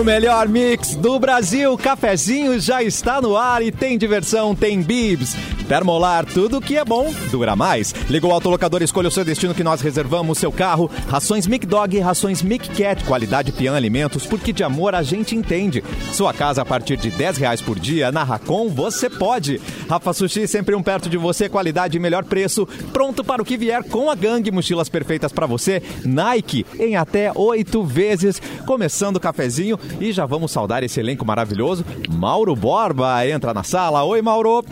O melhor mix do Brasil, cafezinho já está no ar e tem diversão, tem bibs. Termolar, tudo que é bom dura mais. Liga o autolocador, escolha o seu destino que nós reservamos seu carro. Rações Mic Dog, rações Mic Cat, qualidade Pian Alimentos, porque de amor a gente entende. Sua casa a partir de 10 reais por dia, na Racon você pode. Rafa Sushi, sempre um perto de você, qualidade e melhor preço. Pronto para o que vier com a gangue, mochilas perfeitas para você. Nike, em até oito vezes. Começando o cafezinho e já vamos saudar esse elenco maravilhoso. Mauro Borba entra na sala. Oi, Mauro.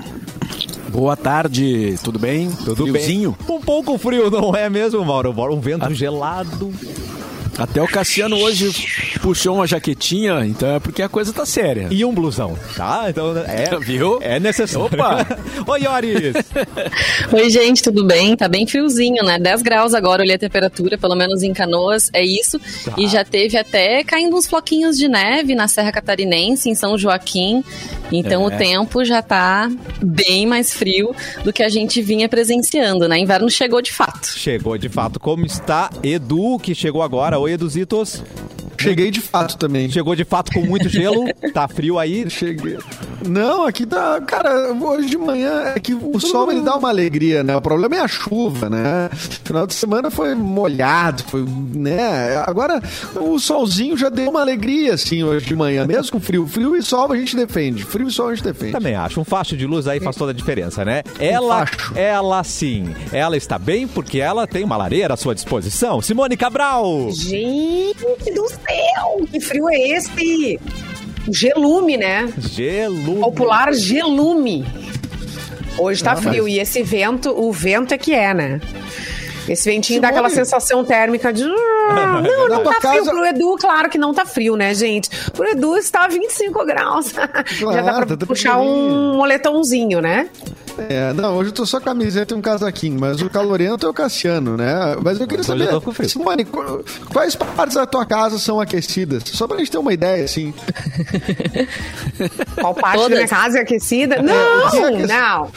Boa tarde, tudo bem? Tudo Friozinho? bem? Um pouco frio, não é mesmo, Mauro? Um vento gelado. Até o Cassiano hoje puxou uma jaquetinha, então é porque a coisa tá séria. E um blusão, tá? Então é, Viu? é necessário. Opa! Oi, Yoris! Oi, gente, tudo bem? Tá bem friozinho, né? 10 graus agora, olhei a temperatura, pelo menos em Canoas, é isso. Tá. E já teve até caindo uns floquinhos de neve na Serra Catarinense, em São Joaquim. Então É. o tempo já tá bem mais frio do que a gente vinha presenciando, né? Inverno chegou de fato. Chegou de fato. Como está Edu, que chegou agora? Oi, Eduzitos. Cheguei de fato também. Chegou de fato com muito gelo. Tá frio aí. Cheguei. Não, aqui tá. Cara, hoje de manhã é que o sol ele dá uma alegria, né? O problema é a chuva, né? Final de semana foi molhado, foi, né? Agora o solzinho já deu uma alegria, assim, hoje de manhã, mesmo com frio. Frio e sol a gente defende. Frio e sol a gente defende. Também acho. Um facho de luz aí faz toda a diferença, né? Ela, facho. ela sim. Ela está bem porque ela tem uma lareira à sua disposição. Simone Cabral. Gente do céu, que frio é esse? Gelume, né? Gelo. Popular gelume. Hoje tá Ah, frio mas- e esse vento, o vento é que é, né? Esse ventinho dá Simone. aquela sensação térmica de. "Ah, Não, não tua tá frio casa- pro Edu, claro que não tá frio, né, gente? Pro Edu está 25 graus. Já dá pra tá puxar um moletomzinho, né? É, não, hoje eu tô só camiseta e um casaquinho, mas o calorento é o Cassiano, né? Mas eu queria Hoje eu saber, frio. Simone, qu- quais partes da tua casa são aquecidas? Só pra gente ter uma ideia, assim. Qual parte da Todas. minha casa é aquecida? piso Não, aquecido. não.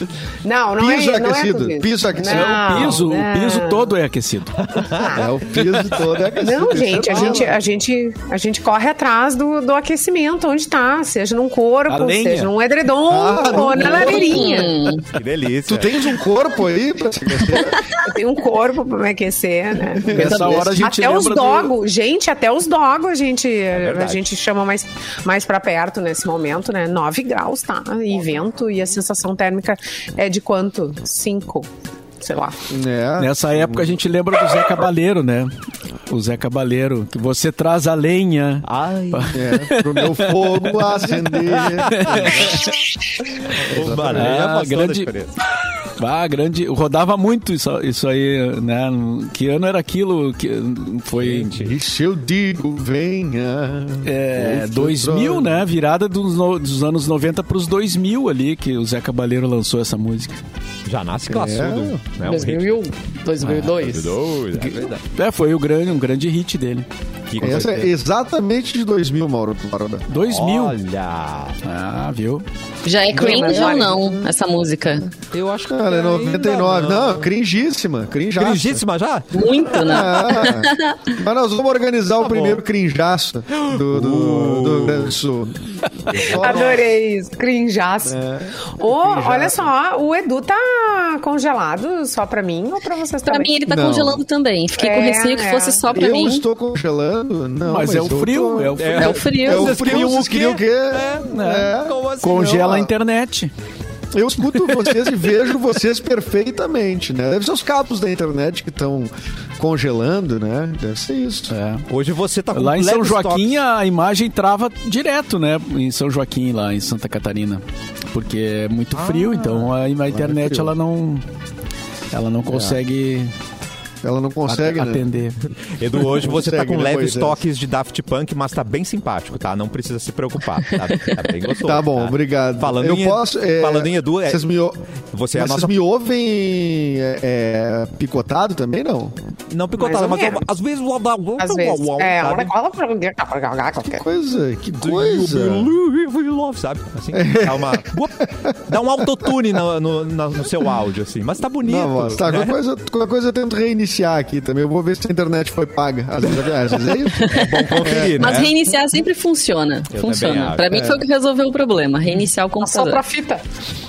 Não, não Piso é, não é aquecido, isso. piso aquecido. Não, o piso, o não. piso todo é aquecido. É, o piso todo é aquecido. Não, é gente, a gente, a gente, a gente corre atrás do, do aquecimento, onde tá, seja num corpo, seja num edredom Ah, ou na corpo. Que delícia. Tu tens um corpo aí pra se aquecer? Eu tenho um corpo pra me aquecer, né? Nessa hora a gente até os lembra do- dogos, gente, até os dogos a gente, a gente chama mais, mais pra perto nesse momento, né? 9 graus, tá? E vento, e a sensação térmica é de quanto? 5, sei lá. É. Nessa época a gente lembra do Zé Cabaleiro, né? O Zé Cabaleiro, que você traz a lenha. Ai, É, pro meu fogo acender. o barulho Ah, grande- diferença. Ah, grande. Rodava muito isso, isso aí, né? Que ano era aquilo? Que foi. E se eu digo, venha. É, Outro 2000, trono. né? Virada dos, no- dos anos 90 pros 2000 ali, que o Zé Cabaleiro lançou essa música. Já nasce classudo. Né? Um hit. 2001, 2002. Dois, é verdade. É, foi o grande, um grande hit dele. Que Essa é exatamente de 2000, Mauro. Mauro. 2000. Olha, Ah, viu? já é cringe mas ou não, essa música? eu acho que Cara, é ainda 99. Não, cringíssima. Crinjaça. Cringíssima já? Muito, né? Ah, mas nós vamos organizar o Tá primeiro bom. crinjaço do, do, do Rio Grande do Sul. Adorei isso, crinjaço. Ô, crinjaço. olha só, o Edu tá congelado só pra mim ou pra vocês Pra também? mim ele tá Não. congelando também. Fiquei com É, receio que é. fosse só pra Eu mim. estou congelando. Não, Mas, é o eu frio, tô- é o frio. É o frio. É o frio, queriam vocês o queriam o quê? quê? É. Como assim? Congela a Não, internet. Eu escuto vocês e vejo vocês perfeitamente, né? Deve ser os cabos da internet que estão congelando, né? Deve ser isso. É. Hoje você tá com Lá em São Joaquim toques. a imagem trava direto, né? Em São Joaquim, lá em Santa Catarina. Porque é muito frio, então a, a internet frio. ela não. Ela não consegue Ela não consegue, at- né? atender. Edu, hoje você tá com né, leves Moisés? toques de Daft Punk, mas tá bem simpático, tá? Não precisa se preocupar. Tá, tá bem gostoso. Tá bom, obrigado. Falando, eu em, posso, é, falando em Edu, é, Vocês me, o- você é mas nossa... vocês me ouvem é, é, picotado também, não? Não picotado, mas, menos. às vezes... Às vezes. É, sabe? Que coisa, que coisa. love, sabe? Assim, dá, uma, dá um autotune no, no, no, no seu áudio, assim. Mas tá bonito. Não, mas tá, né? qualquer coisa, qualquer coisa eu tento reiniciar reiniciar aqui também. Eu vou ver se a internet foi paga. Às vezes, às vezes é isso. É bom conferir, Mas né? reiniciar sempre funciona. Eu funciona. Pra mim foi o que resolveu o problema. Reiniciar o Só computador. pra fita.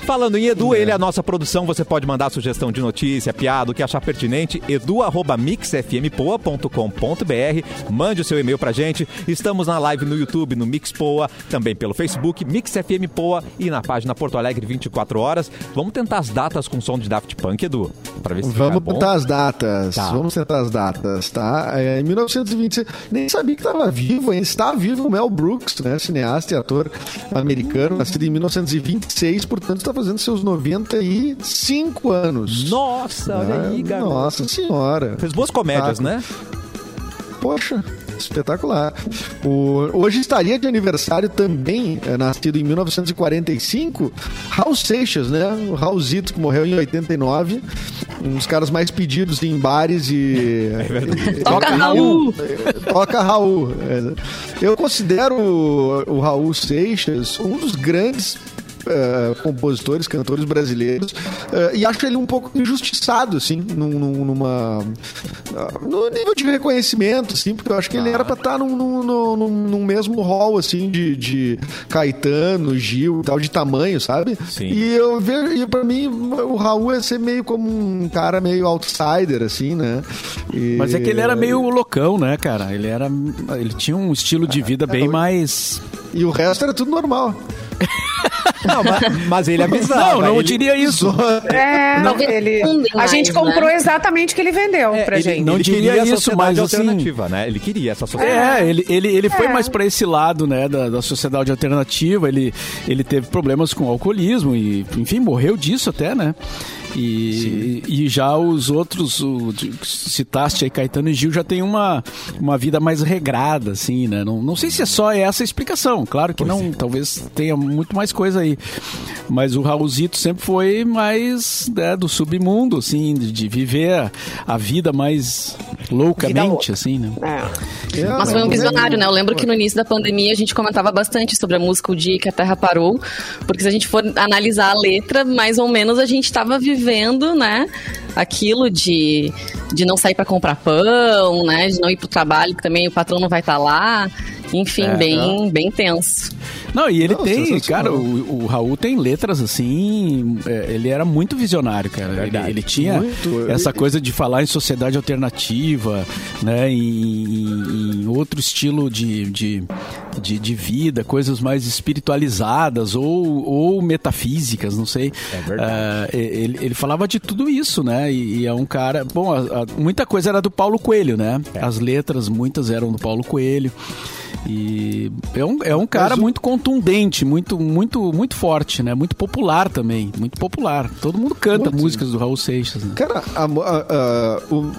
Falando em Edu, ele é a nossa produção. Você pode mandar sugestão de notícia, piada, o que achar pertinente. edu.mixfmpoa.com.br. Mande o seu e-mail pra gente. Estamos na live no YouTube, no Mix Poa, também pelo Facebook, Mix FM Poa e na página Porto Alegre 24 horas. Vamos tentar as datas com som de Daft Punk, Edu? Pra ver se Vamos tentar as datas. Tá. Vamos tentar as datas, tá? É, em 1926, nem sabia que estava vivo, ainda está vivo o Mel Brooks, né? Cineasta e ator americano, nascido em 1926, portanto está fazendo seus 95 anos. Nossa, olha aí, Ah, garoto. Nossa senhora. Fez boas comédias, né? Poxa, espetacular. O- hoje estaria de aniversário também, é, nascido em 1945, Raul Seixas, né? O Raulzito, que morreu em 89. Um dos caras mais pedidos em bares e. e- Toca Raul! Toca Raul. É. Eu considero o, o Raul Seixas um dos grandes eh, compositores, cantores brasileiros, eh, e acho ele um pouco injustiçado, assim, num- num- numa. ah, no nível de reconhecimento, assim, porque eu acho que ele era pra estar num, num, num- num- num mesmo hall, assim, de, de Caetano, Gil e tal, de tamanho, sabe? Sim. E eu vejo, e pra mim, o Raul é ser meio como um cara meio outsider, assim, né? E- Mas é que ele era meio loucão, né, cara? Ele era. Ele tinha um estilo de vida bem mais. E o resto era tudo normal. Não, mas, mas ele avisava. Não, não ele... diria isso. É, Não, ele, a gente mais, comprou né? exatamente o que ele vendeu pra ele, gente. não ele diria queria essa isso, sociedade mas, assim, alternativa, né? Ele queria essa sociedade. É, ele, ele, ele foi É. mais pra esse lado, né, da, da sociedade alternativa. Ele, ele teve problemas com alcoolismo e, enfim, morreu disso até, né? E, e já os outros, o, citaste aí Caetano e Gil, já tem uma, uma vida mais regrada, assim, né? Não, não sei se é só essa a explicação, claro que não, talvez tenha muito mais coisa aí. Mas o Raulzito sempre foi mais né, do submundo, assim, de, de viver a, a vida mais loucamente, louca. assim, né? É. É, Mas foi um mas- visionário, né? Eu lembro que no início da pandemia a gente comentava bastante sobre a música O Dia que a Terra Parou, porque se a gente for analisar a letra, mais ou menos a gente estava vivendo, né? Aquilo de, de não sair para comprar pão, né? De não ir pro trabalho, que também o patrão não vai estar lá. Enfim, É, bem, bem tenso. Não, e ele Não, tem, cara, o, o Raul tem letras assim, é, ele era muito visionário, cara. ele, ele tinha Muito. essa coisa de falar em sociedade alternativa, né, em, em- em outro estilo de, de, de, de vida, coisas mais espiritualizadas ou, ou metafísicas, não sei. É verdade. Ah, ele, ele falava de tudo isso, né, e, e é um cara, bom, a- a- muita coisa era do Paulo Coelho, né, É. as letras, muitas eram do Paulo Coelho. E é um, é um cara o- muito contundente, muito, muito, muito forte, né? Muito popular também, muito popular. Todo mundo canta Muito. músicas do Raul Seixas, né? Cara, a- a- a- o,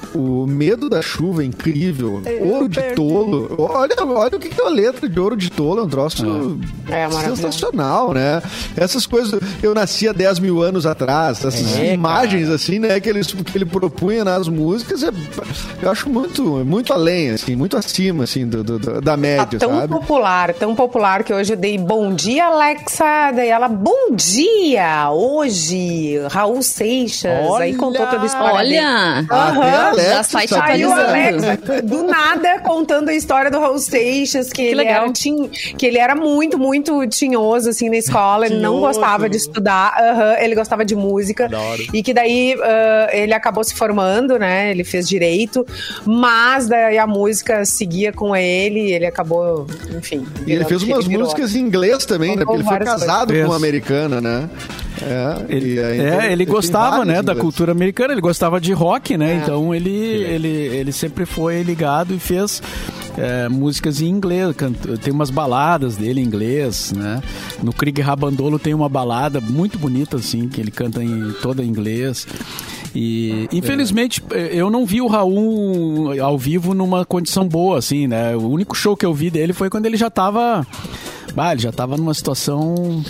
o medo da chuva é incrível. Ouro de tolo. Olha, olha o que que é a letra de ouro de tolo. É um troço É maravilhoso. sensacional, né? Essas coisas. Eu nasci há 10 mil anos atrás. Essas É, imagens, assim, né? Que ele, que ele propunha nas músicas. é- eu acho muito, muito além, assim, muito acima, assim, do, do- do- da Tá média, tão sabe? popular, tão popular que hoje eu dei bom dia, Alexa. Daí ela, bom dia! Hoje, Raul Seixas. Aí contou toda a história. dele. Olha! Aham, Alexa já sai te sabia. Aí o. Alexa, do nada, contando a história do Raul Seixas, que, ele, legal. era, tin- que ele era muito, muito tinhoso, assim, na escola. Ele não gostava de estudar. aham, ele gostava de música. E que daí ah, ele acabou se formando, né? Ele fez direito. Mas daí a música seguia com ele. Ele acabou, enfim. E ele fez umas virou. músicas em inglês também, né? Porque ele foi casado coisas. com uma americana, né? É, Ele, e aí, é, então, ele tem gostava, né, da cultura americana, ele gostava de rock, né? É. Então ele, ele, ele sempre foi ligado e fez é, músicas em inglês. Tem umas baladas dele em inglês, né? No Krieg Rabandolo tem uma balada muito bonita, assim, que ele canta em toda em inglês. E infelizmente eh, eu não vi o Raul ao vivo numa condição boa, assim, né? O único show que eu vi dele foi quando ele já tava. Bah, ele já tava numa situação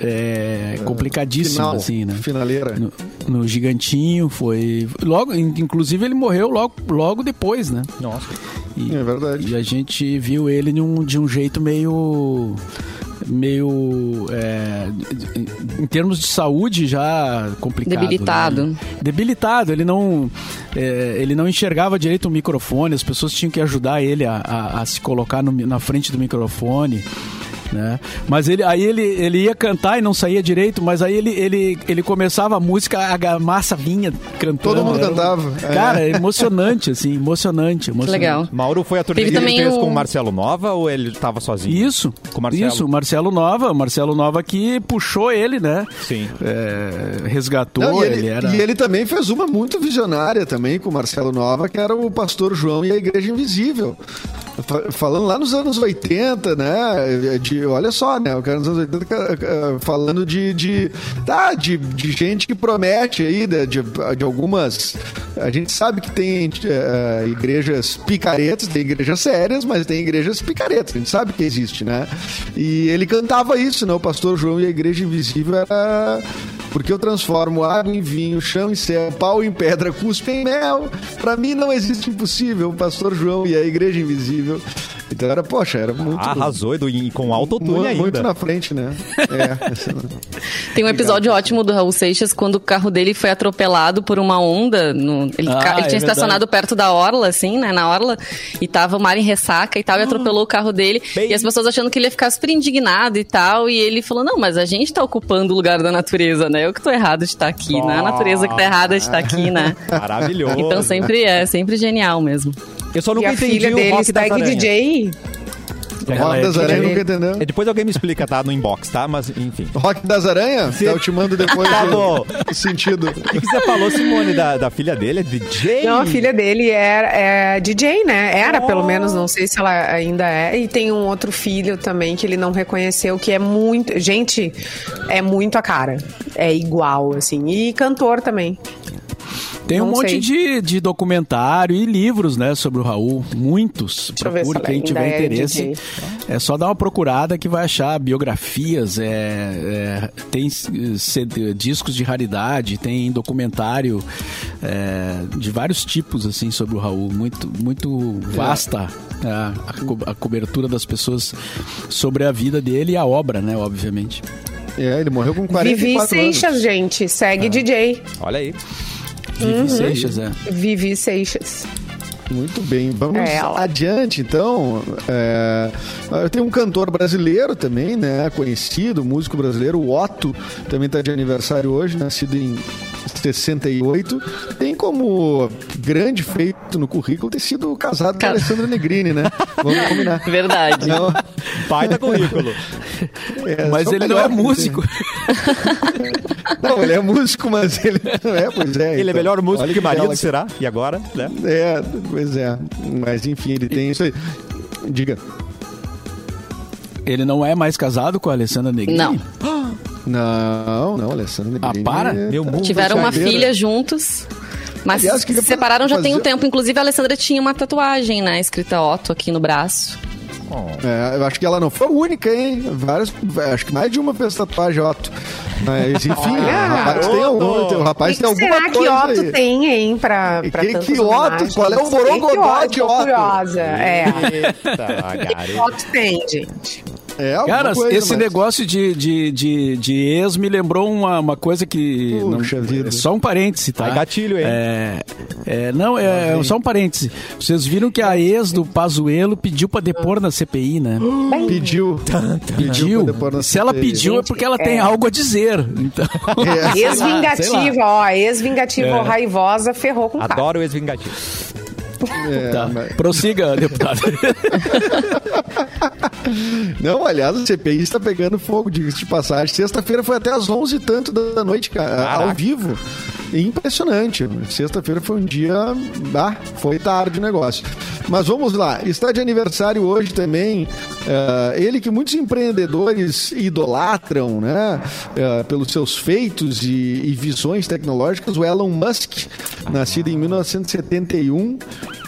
é, complicadíssima, Final, assim, né? Finaleira. No, no Gigantinho foi. Logo, in- inclusive ele morreu logo, logo depois, né? Nossa. E, É verdade. e a gente viu ele de um, de um jeito meio. Meio. é, em termos de saúde já complicado. Debilitado. né? Debilitado, ele não. é, ele não enxergava direito o microfone, as pessoas tinham que ajudar ele a, a- a se colocar no na frente do microfone. Né? Mas ele, aí ele, ele ia cantar e não saía direito, mas aí ele, ele, ele começava a música, a massa vinha cantando. Todo mundo Era- cantava. É. Cara, é emocionante, assim, emocionante, emocionante. legal. Mauro foi a turnê que ele também fez o- com o Marcelo Nova ou ele tava sozinho? Isso, Com o Marcelo. isso, o Marcelo Nova, o Marcelo Nova que puxou ele, né? Sim. É, resgatou, Não, ele, ele, era... e ele também fez uma muito visionária também com o Marcelo Nova, que era o Pastor João e a Igreja Invisível. Fa- Falando lá nos anos 80, né? De, olha só, né? O cara nos anos 80 ca- ca- falando de, de, tá, de, de gente que promete aí, de, de, de algumas. A gente sabe que tem eh, igrejas picaretas, tem igrejas sérias, mas tem igrejas picaretas, a gente sabe que existe, né? E ele cantava isso, né? O Pastor João e a Igreja Invisível era. Porque eu transformo água em vinho, chão em céu, pau em pedra, cuspe em mel. Pra mim não existe impossível. O pastor João e a igreja invisível. Bisous. Então era, poxa, era muito. Arrasou Edu, e com autotune mu- ainda. muito na frente, né? É. Tem um episódio ótimo do Raul Seixas quando o carro dele foi atropelado por uma onda. no- ele, Ah, ca- ele é tinha estacionado verdade. perto da orla, assim, né? Na orla. E tava o mar em ressaca e tal, e atropelou o carro dele. Bem- E as pessoas achando que ele ia ficar super indignado e tal. E ele falou: Não, mas a gente tá ocupando o lugar da natureza, né? Eu que tô errado de estar aqui, né? A natureza que tá errada de estar aqui, né? Maravilhoso. Então sempre é, sempre genial mesmo. Eu só E nunca a entendi filha o dele, rock das Rock das Aranhas, nunca entendeu? É, Depois alguém me explica, tá? No inbox, tá? Mas, enfim. Rock das Aranhas? Tá, eu te mando depois Tá o- bom. o sentido. O que, que você falou, Simone, da, da filha dele? É DJ? Não, a filha dele era, é DJ, né? Era, pelo menos, não sei se ela ainda é. E tem um outro filho também que ele não reconheceu, que é muito. Gente, é muito a cara. É igual, assim. E cantor também. Tem um Não monte sei. de, de documentário e livros, né, sobre o Raul. Muitos. se Procure quem tiver é interesse. DJ. É só dar uma procurada que vai achar biografias, é, é, tem CD discos de raridade, tem documentário é, de vários tipos, assim, sobre o Raul. Muito, muito vasta a, a co- a cobertura das pessoas sobre a vida dele e a obra, né, obviamente. É, ele morreu com 44 Vivi anos. Seixas, gente. Segue DJ. Olha aí. Vivi Uhum. Seixas, é. Vivi Seixas. Muito bem, vamos É adiante então. É, tem um cantor brasileiro também, né? Conhecido, músico brasileiro, o Otto, também está de aniversário hoje, nascido em 68. Tem como grande feito no currículo ter sido casado com a Alessandra Negrini, né? Vamos combinar. Verdade. Não, Pai da currículo. é, Mas ele não é que músico. Não, ele é músico, mas ele não é, pois é. Ele é então. melhor músico Olha que marido, bela- será? E agora, né? É, pois é. Mas enfim, ele tem isso aí. Diga. Ele não é mais casado com a Alessandra Negrini? Não. Não, não, Alessandra Ah, para? é- Meu mundo Tiveram uma filha juntos. Mas Aliás, se separaram já tem um tempo. Inclusive, a Alessandra tinha uma tatuagem, né? Escrita Otto aqui no braço. É, eu acho que ela não foi a única, hein? Várias, acho que mais de uma fez tatuagem, Otto. Mas, enfim, Olha! o rapaz tem, algum, o rapaz que, tem que alguma será que coisa Otto aí. tem, hein, pra, pra que- que Otto? Qual é o Que que borogodó de Tô Otto? curiosa, é. Eita, garoto. Otto tem, gente. É, Cara, coisa, esse mas- negócio de, de, de, de ex me lembrou uma, uma coisa que. Puxa vida. Só um parêntese, tá? Ai, gatilho, hein? É, é, não, é, só um parêntese. Vocês viram que a ex do Pazuelo pediu pra depor na CPI, né? Pediu. Pediu. pra depor na Se ela pediu é porque ela tem algo a dizer. Então, É. Ex-vingativa, ó. Ex-vingativa É. raivosa ferrou com o cara. Adoro o ex-vingativo. É, tá. mas- Prossiga, deputado. Não, aliás, a CPI está pegando fogo, diga-se de passagem. Sexta-feira foi até às 11 e tanto da noite, cara, ao vivo. Impressionante. Sexta-feira foi um dia. Ah, foi tarde o negócio. Mas vamos lá. Está de aniversário hoje também. eh, ele que muitos empreendedores idolatram, né? eh, pelos seus feitos e, e visões tecnológicas, o Elon Musk, nascido em 1971,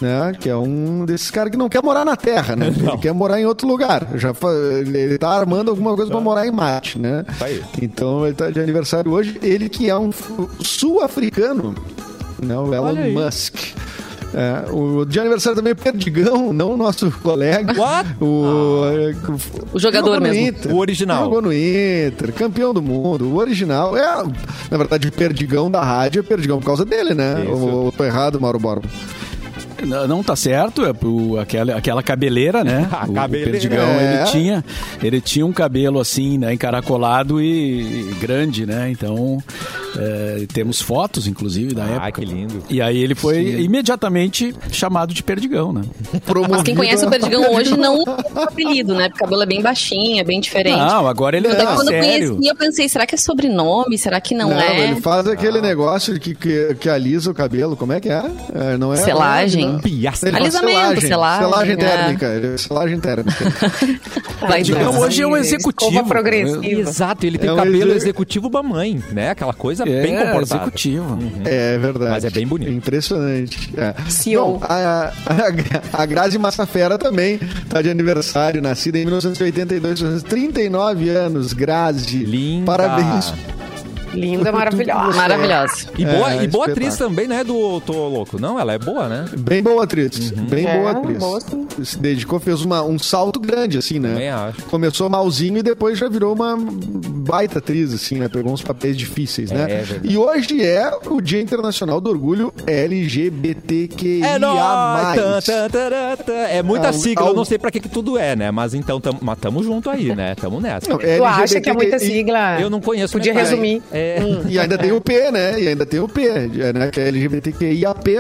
né? Que é um desses caras que não quer morar na Terra, né? Ele quer morar em outro lugar. Já fa- ele tá armando alguma coisa para morar em Marte, né? Aí. Então ele tá de aniversário hoje. Ele que é um sul-africano, né? O Elon Musk. É, o de aniversário também é Perdigão, não o nosso colega. What? O, O jogador jogou no mesmo. Inter. O original. Jogou no Inter, campeão do mundo, o original. É, na verdade, o Perdigão da rádio é Perdigão por causa dele, né? Isso. Tô errado, Mauro Borba? Não, tá certo, é pro, aquela, aquela cabeleira, né? A o, o cabeleira. Perdigão, É. ele tinha, ele tinha um cabelo assim, né, encaracolado e, e grande, né? Então, é, temos fotos, inclusive, da Ah, época. que lindo. E aí ele foi imediatamente chamado de Perdigão, né? Mas quem conhece o Perdigão hoje não tem o apelido, né? Porque o cabelo é bem baixinho, é bem diferente. Não, agora ele Daí é quando eu sério. conheci, eu pensei, será que é sobrenome? Será que não, é? ele faz aquele negócio que, que, que alisa o cabelo. Como é que é? É, não é Selagem. Não. Faz Alisamento, selagem, Selagem é. térmica. Selagem térmica. Vai Perdigão hoje é um executivo. Escova progressiva. Exato, ele tem É um cabelo exe- executivo mamãe, né? Aquela coisa É, bem comportada. executivo. É verdade. Mas é bem bonito. Impressionante. É. CEO. Bom, a, a, a Grazi Massafera também tá de aniversário, nascida em 1982, 39 anos, Grazi. Linda. Parabéns. Linda, maravilhosa. Maravilhosa. E boa, É, e boa atriz também, né, do Tô Louco. Não, ela é boa, né? Bem boa atriz. Bem É, boa atriz. boa. Se dedicou, fez uma, um salto grande, assim, né? Também acho. Começou malzinho e depois já virou uma baita atriz, assim, né? Pegou uns papéis difíceis, né? É verdade. e hoje é o Dia Internacional do Orgulho LGBTQIA+. É tan. É muita Ah, sigla, eu não sei pra que, que tudo é, né? Mas então, tam, mas tamo junto aí, né? Tamo nessa. Não, Tu acha que é muita sigla? Eu não conheço Podia resumir. É. E ainda tem o P, né? E ainda tem o P, né? Que é LGBTQIAP+.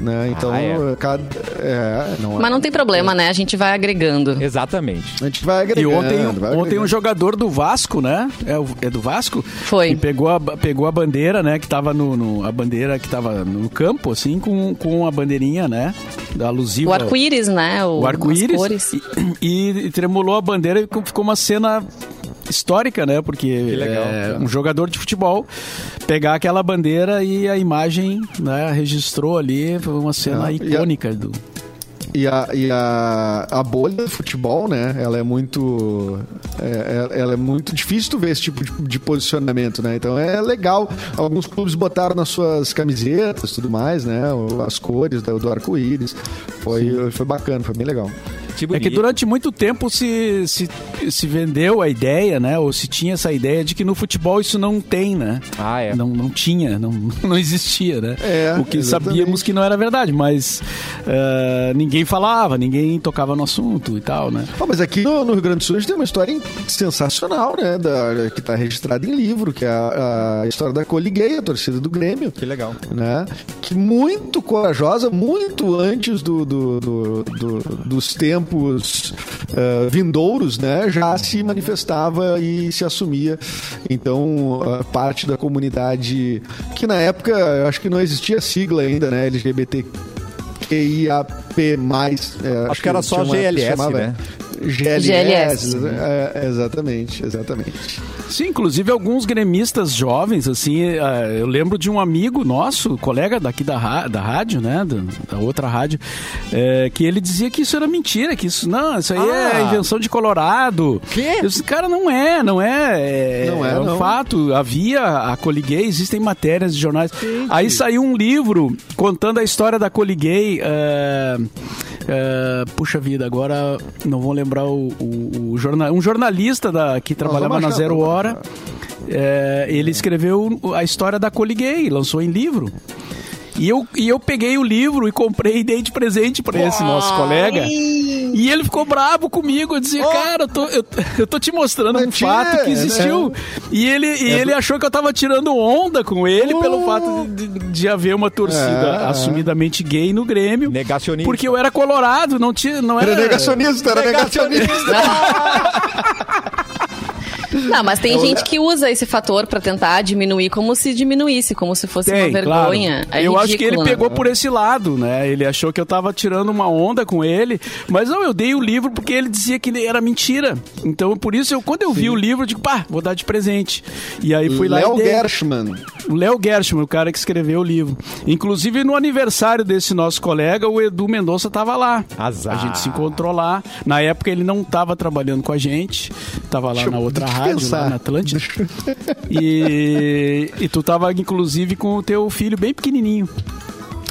Né? Então, Ah, é. cada... É, não é. Mas não tem problema, né? A gente vai agregando. Exatamente. A gente vai E agregando. ontem, vai ontem agregando. um jogador do Vasco, né? É, o- é do Vasco? Foi. E pegou a, pegou a bandeira, né? Que tava no, no- A bandeira que tava no campo, assim, com, com a bandeirinha, né? Da alusiva. O arco-íris, né? o arco-íris as cores. e, e- e tremulou a bandeira e ficou uma cena histórica, né? Porque legal, é, um jogador de futebol pegar aquela bandeira e a imagem, né, registrou ali, foi uma cena É, e a- icônica do E a, e a, a bolha do futebol, né? Ela é muito. É, é- ela é muito difícil tu ver esse tipo de, de posicionamento, né? Então é legal. Alguns clubes botaram nas suas camisetas e tudo mais, né? As cores do, do arco-íris. Foi, foi bacana, foi bem legal. Que É que durante muito tempo se, se, se vendeu a ideia, né? Ou se tinha essa ideia de que no futebol isso não tem, né? Ah, é. Não, não tinha, não, não existia, né? É, o que exatamente. sabíamos que não era verdade, mas eh, ninguém falava, ninguém tocava no assunto e tal, né? Mas aqui no, no Rio Grande do Sul a gente tem uma história sensacional, né? Da, que está registrada em livro, que é a, a história da Coliguei, a torcida do Grêmio. Que legal. né? Que muito corajosa, muito antes do, do- do- do- dos tempos eh, vindouros, né? Já se manifestava e se assumia. Então, a parte da comunidade que na época eu acho que não existia sigla ainda, né? LGBTQIAP+. eh, Acho que era só GLS, chamava- né? GLS, GLS. é, exatamente, exatamente. Sim, inclusive alguns gremistas jovens, assim, eh, eu lembro de um amigo nosso, colega daqui da, da rádio, né, da, da outra rádio, eh, que ele dizia que isso era mentira, que isso, não, isso aí Ah. é invenção de Colorado. Quê? Eu disse, cara, não é, não é, é, Não é, um não. fato, havia a Coliguei, existem matérias de jornais. Aí saiu um livro contando a história da Coliguei, eh, eh, puxa vida, agora não vou lembrar o, o, o jornal, um jornalista da, que trabalhava na Zero Hora. É, ele escreveu a história da Coliguei, lançou em livro. E eu, e eu peguei o livro e comprei e dei de presente para esse nosso colega. E ele ficou bravo comigo. Eu dizia, cara, eu tô, eu, eu tô te mostrando um fato que existiu. né? E ele, e ele achou que eu tava tirando onda com ele pelo fato de, de- haver uma torcida É, é. assumidamente gay no Grêmio. Negacionista. Porque eu era colorado, não tinha. Não era, Era negacionista, era negacionista. Não, mas tem gente que usa esse fator pra tentar diminuir como se diminuísse, como se fosse uma vergonha. claro. É eu acho que ele né? pegou por esse lado, né? Ele achou que eu tava tirando uma onda com ele, mas não, eu dei o livro porque ele dizia que era mentira. Então, por isso, eu, quando eu vi o livro, eu digo, pá, vou dar de presente. E aí fui lá Léo e dei. Gershman. O Léo Gershman, o cara que escreveu o livro. Inclusive, no aniversário desse nosso colega, o Edu Mendonça tava lá. Azar. A gente se encontrou lá. Na época, ele não tava trabalhando com a gente. Tava lá Deixa na outra rádio, pensar. lá na Atlântida. E, e tu tava, inclusive, com o teu filho bem pequenininho.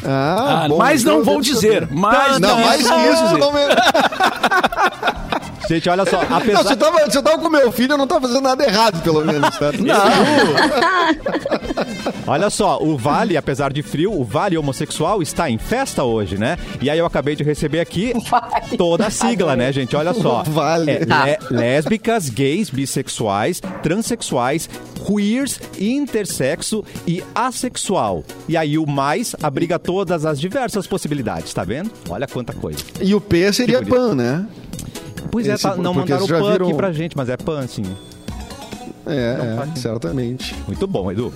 Ah, bom, mas então não vou dizer. saber. Mas Não, não, não vou isso dizer. não me... Gente, olha só, Não, apesar... se eu, tava, se eu tava com meu filho, eu não tava fazendo nada errado, pelo menos. Tá? Olha só, o Vale, apesar de frio, o Vale homossexual está em festa hoje, né? E aí eu acabei de receber aqui toda a sigla, né, gente? Olha só. Vale. É, Tá. lé- lésbicas, gays, bissexuais, transexuais, queers, intersexo e assexual. E aí o mais abriga todas as diversas possibilidades, tá vendo? Olha quanta coisa. E o P seria pan, né? Pois é, Esse- tá- não mandaram pan aqui viram- pra gente, mas é pan, sim. É, é, certamente. Muito bom, Edu.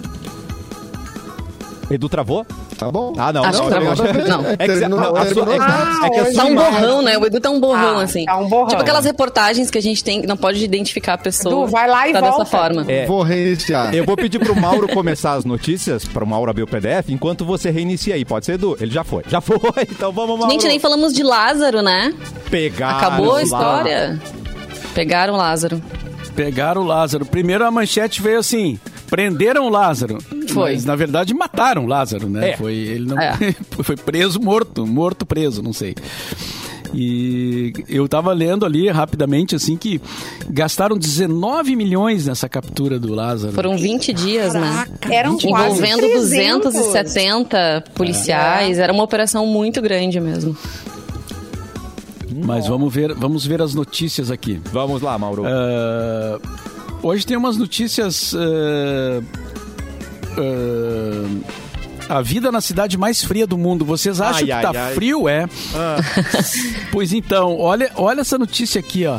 Edu travou? Tá bom. Ah, não. Acho não, que travou. eu- Não. É que, não, a sua- terminou. é que- é que a hoje sua Tá um borrão, né? O Edu tá um borrão, Ah, assim. tá um borrão. Tipo aquelas reportagens que a gente tem, que não pode identificar a pessoa. Edu, vai lá e tá volta. dessa forma. É. Vou reiniciar. Eu vou pedir pro Mauro começar as notícias, pro Mauro abrir o PDF, enquanto você reinicia aí. Pode ser, Edu? Ele já foi. Já foi, então vamos, Mauro. Gente, nem falamos de Lázaro, né? Pegar Acabou a lá. história. Pegaram Lázaro. Pegaram o Lázaro. Primeiro a manchete veio assim: prenderam o Lázaro. Foi. Mas na verdade mataram o Lázaro, né? É. Foi, ele não É. foi preso, morto, morto preso, não sei. E eu tava lendo ali rapidamente assim que gastaram 19 milhões nessa captura do Lázaro. Foram 20 dias, né? Eram quase Envolvendo 300. 270 policiais. Era uma operação muito grande mesmo. Mas vamos ver, vamos ver as notícias aqui. Vamos lá, Mauro. Ah, hoje tem umas notícias. ah, ah, a vida na cidade mais fria do mundo. Vocês acham Ai, que ai, tá ai. frio? É. pois então, olha, olha essa notícia aqui, ó.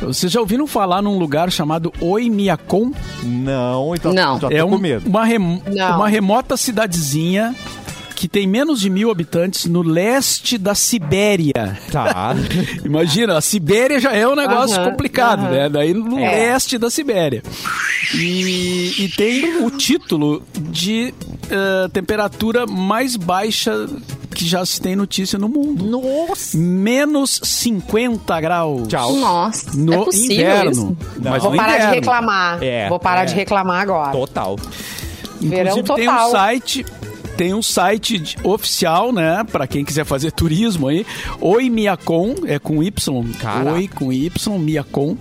Vocês já ouviram falar num lugar chamado Oimiacon? Não, então Não. já tô É com um- medo. uma, rem- Não. uma remota cidadezinha que tem menos de mil habitantes no leste da Sibéria. Tá. Imagina, a Sibéria já é um negócio complicado, né? Daí no É. leste da Sibéria. E, e tem o título de eh, temperatura mais baixa que já se tem notícia no mundo. Nossa. Menos 50 graus. Tchau. Nossa, No é possível inverno. isso? Mas Vou no parar de inverno. reclamar. É, Vou parar é. de reclamar agora. Total. Verão Inclusive tem um total. site, tem um site oficial, né, Pra quem quiser fazer turismo aí, oimiacon, é com Y, Caraca. oi com Y, miacon.ru.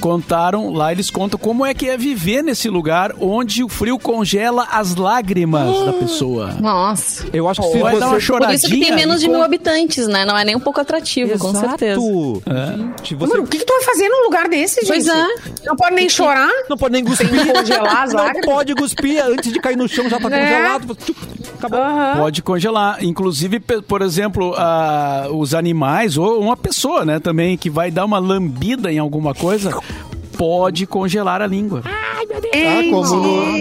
Contaram, lá eles contam como é que é viver nesse lugar onde o frio congela as lágrimas da pessoa. Nossa. Eu acho que se Vai você... dar uma Por isso que tem menos de com- mil habitantes, né? Não é nem um pouco atrativo, com certeza. Gente, você Mano, o que, que tu vai fazer num lugar desse, gente? Pois é. Não pode nem chorar? não pode nem cuspir. congelar as Não lágrimas? pode cuspir antes de cair no chão, já tá Né? congelado. Acabou. Pode congelar. Inclusive, por exemplo, a- os animais, ou uma pessoa, né, também, que vai dar uma lambida em alguma coisa, pode congelar a língua. Ah, como no,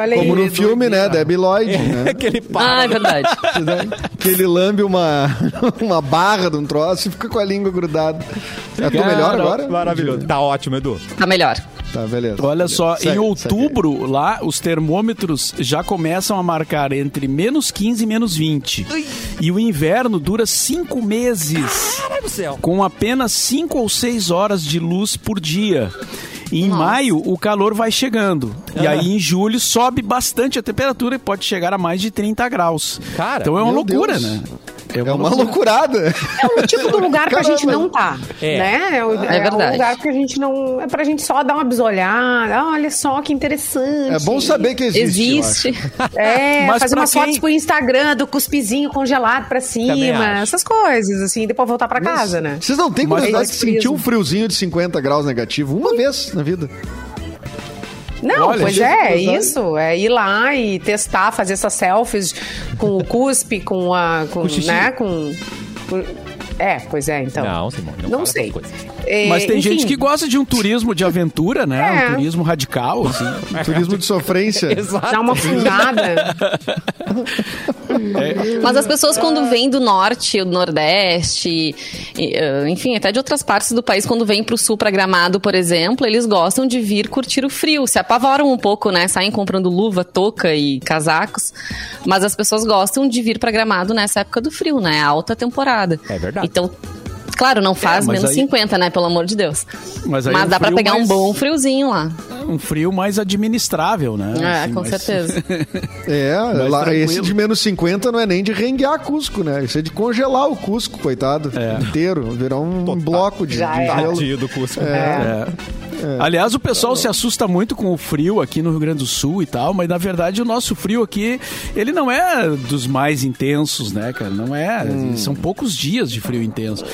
Olha como aí. no filme, né? Debbie Lloyd, né? Aquele Ah, papo. é verdade. que ele lambe uma, uma barra de um troço e fica com a língua grudada. É tô melhor agora? Maravilhoso. Tá ótimo, Edu. Tá melhor. Tá, beleza. Olha só, Segue, em outubro, lá, os termômetros já começam a marcar entre menos 15 e menos 20. E o inverno dura cinco meses. Com apenas 5 ou 6 horas de luz por dia. E em maio, o calor vai chegando. E aí, em julho, sobe bastante a temperatura e pode chegar a mais de 30 graus. Cara, então é uma loucura, Deus. né? É uma loucurada. É o tipo do lugar pra Caramba. gente não tá, É. né? É, o, É é verdade. um lugar que a gente não... É pra gente só dar uma bisolhada. Ah, olha só que interessante. É bom saber que existe. Existe. É, Mas fazer umas quem- fotos pro Instagram do cuspizinho congelado pra cima. Essas coisas, assim. Depois voltar pra casa, né? Vocês não têm Mas- curiosidade de Mas sentir um friozinho de 50 graus negativo uma vez na vida? Não, Olha, pois é, isso. É ir lá e testar, fazer essas selfies com o cuspe, com a. Com, né, com- É, pois é, então. Não, Simone, não, Não sei. É, Mas tem enfim, gente que gosta de um turismo de aventura, né? É. Um turismo radical, assim. Turismo de sofrência. Dá uma fungada. Mas as pessoas, quando vêm do norte, do nordeste, e, eh, enfim, até de outras partes do país, quando vêm pro sul, pra Gramado, por exemplo, eles gostam de vir curtir o frio. Se apavoram um pouco, né? Saem comprando luva, touca e casacos. Mas as pessoas gostam de vir pra Gramado nessa época do frio, né? Alta temporada. É verdade. Então. Claro, não faz mas menos aí- 50, né? Pelo amor de Deus. Mas Mas, aí é um dá pra frio pegar um mais- bom friozinho lá. um frio mais administrável, né? É, Assim, com mais- certeza. É, lá, tranquilo. esse de menos 50 não é nem de renguear Cusco, né? Isso é de congelar o Cusco, coitado, É. inteiro. Virar um bloco de, Já de é. gelo. Do Cusco. É. Aliás, o pessoal se assusta muito com o frio aqui no Rio Grande do Sul e tal, mas na verdade o nosso frio aqui, ele não é dos mais intensos, né, cara? Não é. São poucos dias de frio intenso.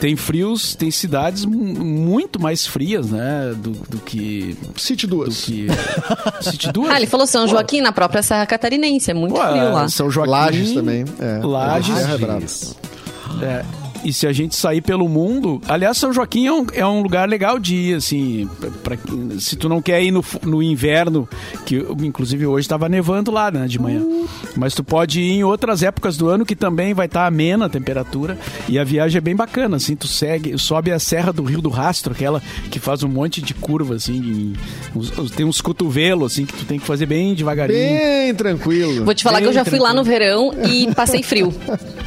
Tem frios, tem cidades mu- muito mais frias, né, do, do que. City Do duas. que. City duas? Ah, ele falou São Joaquim na própria Serra Catarinense. É muito Pô, frio lá. São Joaquim. Lages também. É. Lages. É brabo. É, e se a gente sair pelo mundo. Aliás, São Joaquim é um, é um lugar legal de ir, assim. Pra, pra- se tu não quer ir no, no inverno, que inclusive hoje estava nevando lá, né, de manhã. Mas tu pode ir em outras épocas do ano que também vai estar amena a temperatura. E a viagem é bem bacana, assim. Tu segue, sobe a Serra do Rio do Rastro, aquela que faz um monte de curva, assim. em- uns- uns- tem uns cotovelos, assim, que tu tem que fazer bem devagarinho. Bem tranquilo. Vou te falar Bem que eu já fui lá no tranquilo. verão e passei frio.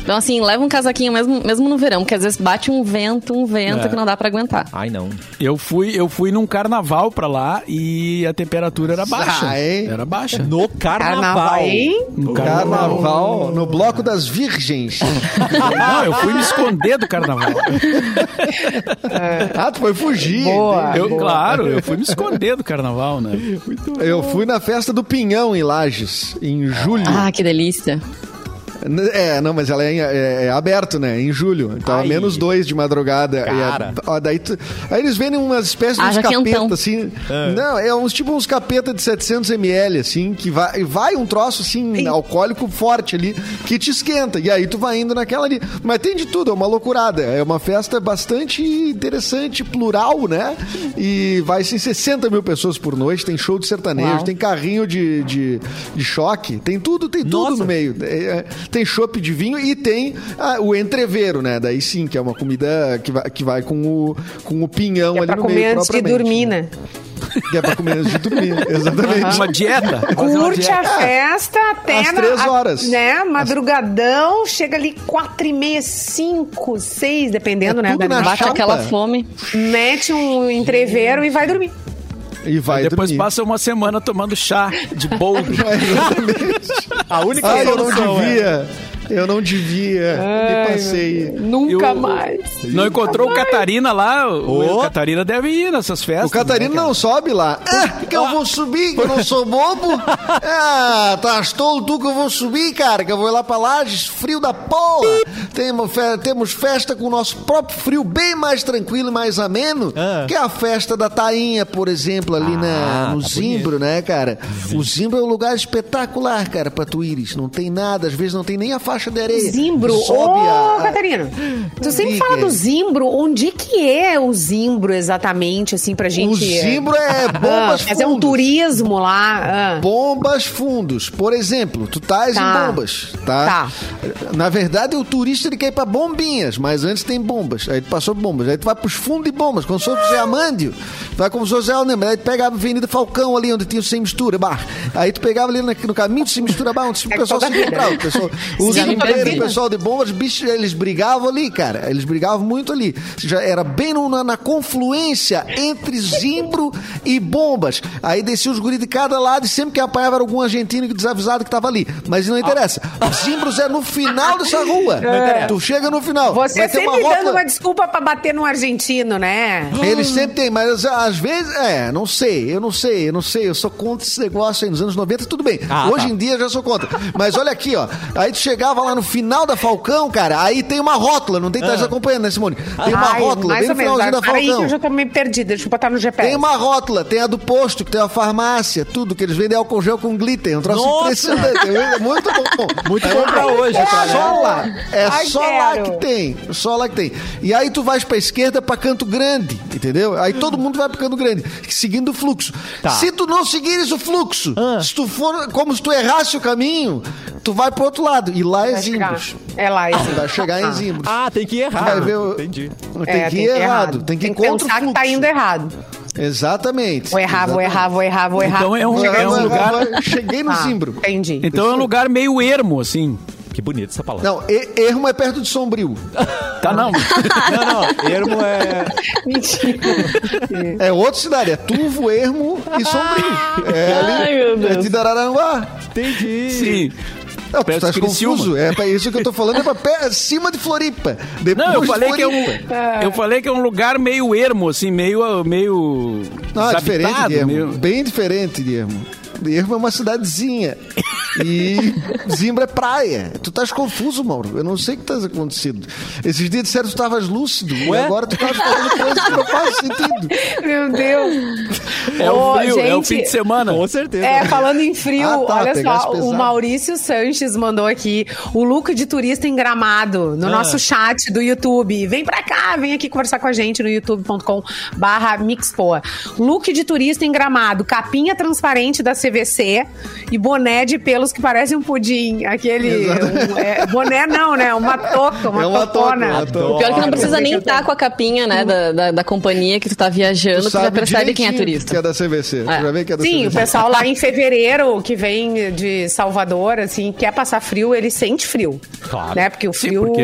Então, assim, leva um casaquinho mesmo, mesmo no verão, porque às vezes bate um vento, um vento É. que não dá pra aguentar. Ai, não. Eu fui, eu fui num carnaval pra lá e a temperatura era baixa. Ah, hein? Era baixa. No carnaval. Carnaval, hein? No Carnaval no Bloco das Virgens. Não, eu fui me esconder do carnaval. ah, tu foi fugir. Boa. Eu, claro, eu fui me esconder do carnaval, né? Eu fui na festa do Pinhão em Lages, em julho. Ah, que delícia. É, não, mas ela é, em- é- é aberto, né? Em julho. Então, Ai. menos dois de madrugada. E é- Cara. ó, daí tu- aí eles vendem umas espécies de uns Haja capeta, assim. Não, é uns tipo uns capeta de 700 ml, assim, que vai, vai um troço, assim, alcoólico forte ali, que te esquenta. E aí tu vai indo naquela ali. Mas tem de tudo, é uma loucurada. É uma festa bastante interessante, plural, né? E vai, assim, 60 mil pessoas por noite. Tem show de sertanejo, Uau. tem carrinho de, de, de choque, tem tudo, tem tudo Nossa. no meio. É, é, tem chopp de vinho e tem ah, o entreveiro, né? Daí sim, que é uma comida que vai, que vai com, o, com o pinhão É ali pra no comer meio antes de dormir, né? Que é pra comer antes de dormir, exatamente. Uma dieta. fazer uma Curte a dieta. festa até Às na- três a- horas. né? Madrugadão, chega ali quatro e meia, cinco, seis, dependendo, É né? na. Bate chapa. aquela fome. Mete um entreveiro e vai dormir. E vai Depois dormir. passa uma semana tomando chá de boldo. É, exatamente. A única Ai, eu não solução é- devia. Eu não devia. Me passei. Nunca Eu- mais. Não encontrou o Catarina lá? O, o Catarina deve ir nessas festas. O Catarino né, não sobe lá. Ah, que eu vou subir, que eu não sou bobo. Ah, tá tolo tu que eu vou subir, cara, que eu vou lá pra Lages, frio da porra. Temos, fe- temos festa com o nosso próprio frio bem mais tranquilo e mais ameno, Ah. que é a festa da Tainha, por exemplo, ali na, Ah, no tá Zimbro, né, cara? O Zimbro é um lugar espetacular, cara, pra tu ires. Não tem nada, às vezes não tem nem a faixa de areia. Zimbro. Sobe Ô, a- Catarina, tu sempre fala do Zimbro. Onde que é o Zimbro exatamente, assim, pra gente... O Zimbro é bombas Ah, fazer um fundos. turismo lá. ah. Bombas fundos. Por exemplo, tu estás Tá. em bombas, tá? Na verdade, o turista ele quer ir pra bombinhas, mas antes tem bombas. Aí tu passou bombas. Aí tu vai pros fundos de bombas, como se fosse Zé Amândio. Vai como se fosse Zé Amândio. Aí tu pegava a Avenida Falcão ali, onde tinha o Sem Mistura Bar. Aí tu pegava ali no caminho do Sem Mistura Bar, onde o É pessoal se encontrava. O pessoal, os Sim, inteiros, toda a o pessoal de bombas, bichos, eles brigavam ali, cara. Eles brigavam muito ali. Já era bem no- na, na confluência entre Zimbro e bombas. Aí descia os guris de cada lado e sempre que apanhava era algum argentino desavisado que tava ali. Mas não interessa. Zimbros é no final dessa rua. Tu chega no final. Você vai sempre dando rótula- uma desculpa pra bater no argentino, né? eles sempre tem, mas às vezes, é, não sei, eu não sei, eu não sei, eu sou contra esse negócio aí nos anos 90, tudo bem. Ah, Hoje tá. em dia eu já sou contra. Mas olha aqui, ó, aí tu chegava lá no final da Falcão, cara, aí tem uma rótula, não tem que estar Ah. acompanhando, né, Simone? Tem uma Ai, rótula, bem no finalzinho da Para aí que Falcão. eu já tô meio perdida. Deixa eu botar no GPS. Tem uma rótula, tem a do posto, que tem a farmácia, tudo, que eles vendem álcool gel com glitter, um troço Nossa! impressionante. É muito bom. Muito bom pra hoje, É cara. só lá. É Ai, só lá quero. que tem. Só lá que tem. E aí tu vais pra esquerda pra Canto Grande, entendeu? Aí todo mundo vai pra Canto Grande, seguindo o fluxo. Tá. Se tu não seguires o fluxo, Ah. se tu for como se tu errasse o caminho, tu vai pro outro lado. E lá é Vai chegar. Zimbros. É lá, esse. Vai chegar em Zimbros. Ah, tem que ir errado. Vai ver o- Entendi. Tem É, que ir errado. Tem que ir contra o pensar que tá indo errado. Exatamente. Vou errar, vou errar, vou errar, vou errar. Então é um, é um lugar. Cheguei no Ah, Zimbro. Entendi. Então é um lugar meio ermo, assim. Que bonita essa palavra. Não, e- ermo é perto de Sombrio. Tá, não. Não, não. Ermo é. Mentira. É outra cidade, é Turvo, Ermo e Sombrio. É ali, Ai, meu Deus. é de Araranguá. Entendi. Sim. Não, tu estás confuso. É pra isso que eu tô falando, é pra pé, cima de Floripa. Depois Não, eu falei que é um, eu falei que é um lugar meio ermo, assim, meio meio Não, é diferente Ermo. meio- Bem diferente de Ermo. É uma cidadezinha. E Zimbra é praia. Tu estás confuso, Mauro. Eu não sei o que estás acontecido. Esses dias disseram que tu estavas lúcido. E Ué? agora tu estás falando coisas que não fazem sentido. Meu Deus. É o Ô, frio, é o gente, fim de semana. Com certeza. É, falando em frio, Ah, tá, olha só, pesado. o Maurício Sanches mandou aqui o look de turista em Gramado no Ah. nosso chat do YouTube. Vem pra cá, vem aqui conversar com a gente no youtube.com barra mixpoa. Look de turista em Gramado, capinha transparente da CVC e boné de pelos que parece um pudim. Aquele... um, é, boné não, né? Uma touca, uma, É uma. O pior é que não precisa nem estar com a capinha, né, da, da, da companhia que tu tá viajando, tu, já sabe percebe quem é turista. Que é da CVC. Tu É. já vê que é da Sim, o CVC. pessoal lá em fevereiro, que vem de Salvador, assim, quer passar frio, ele sente frio. Claro. Né? Porque o Sim, frio porque-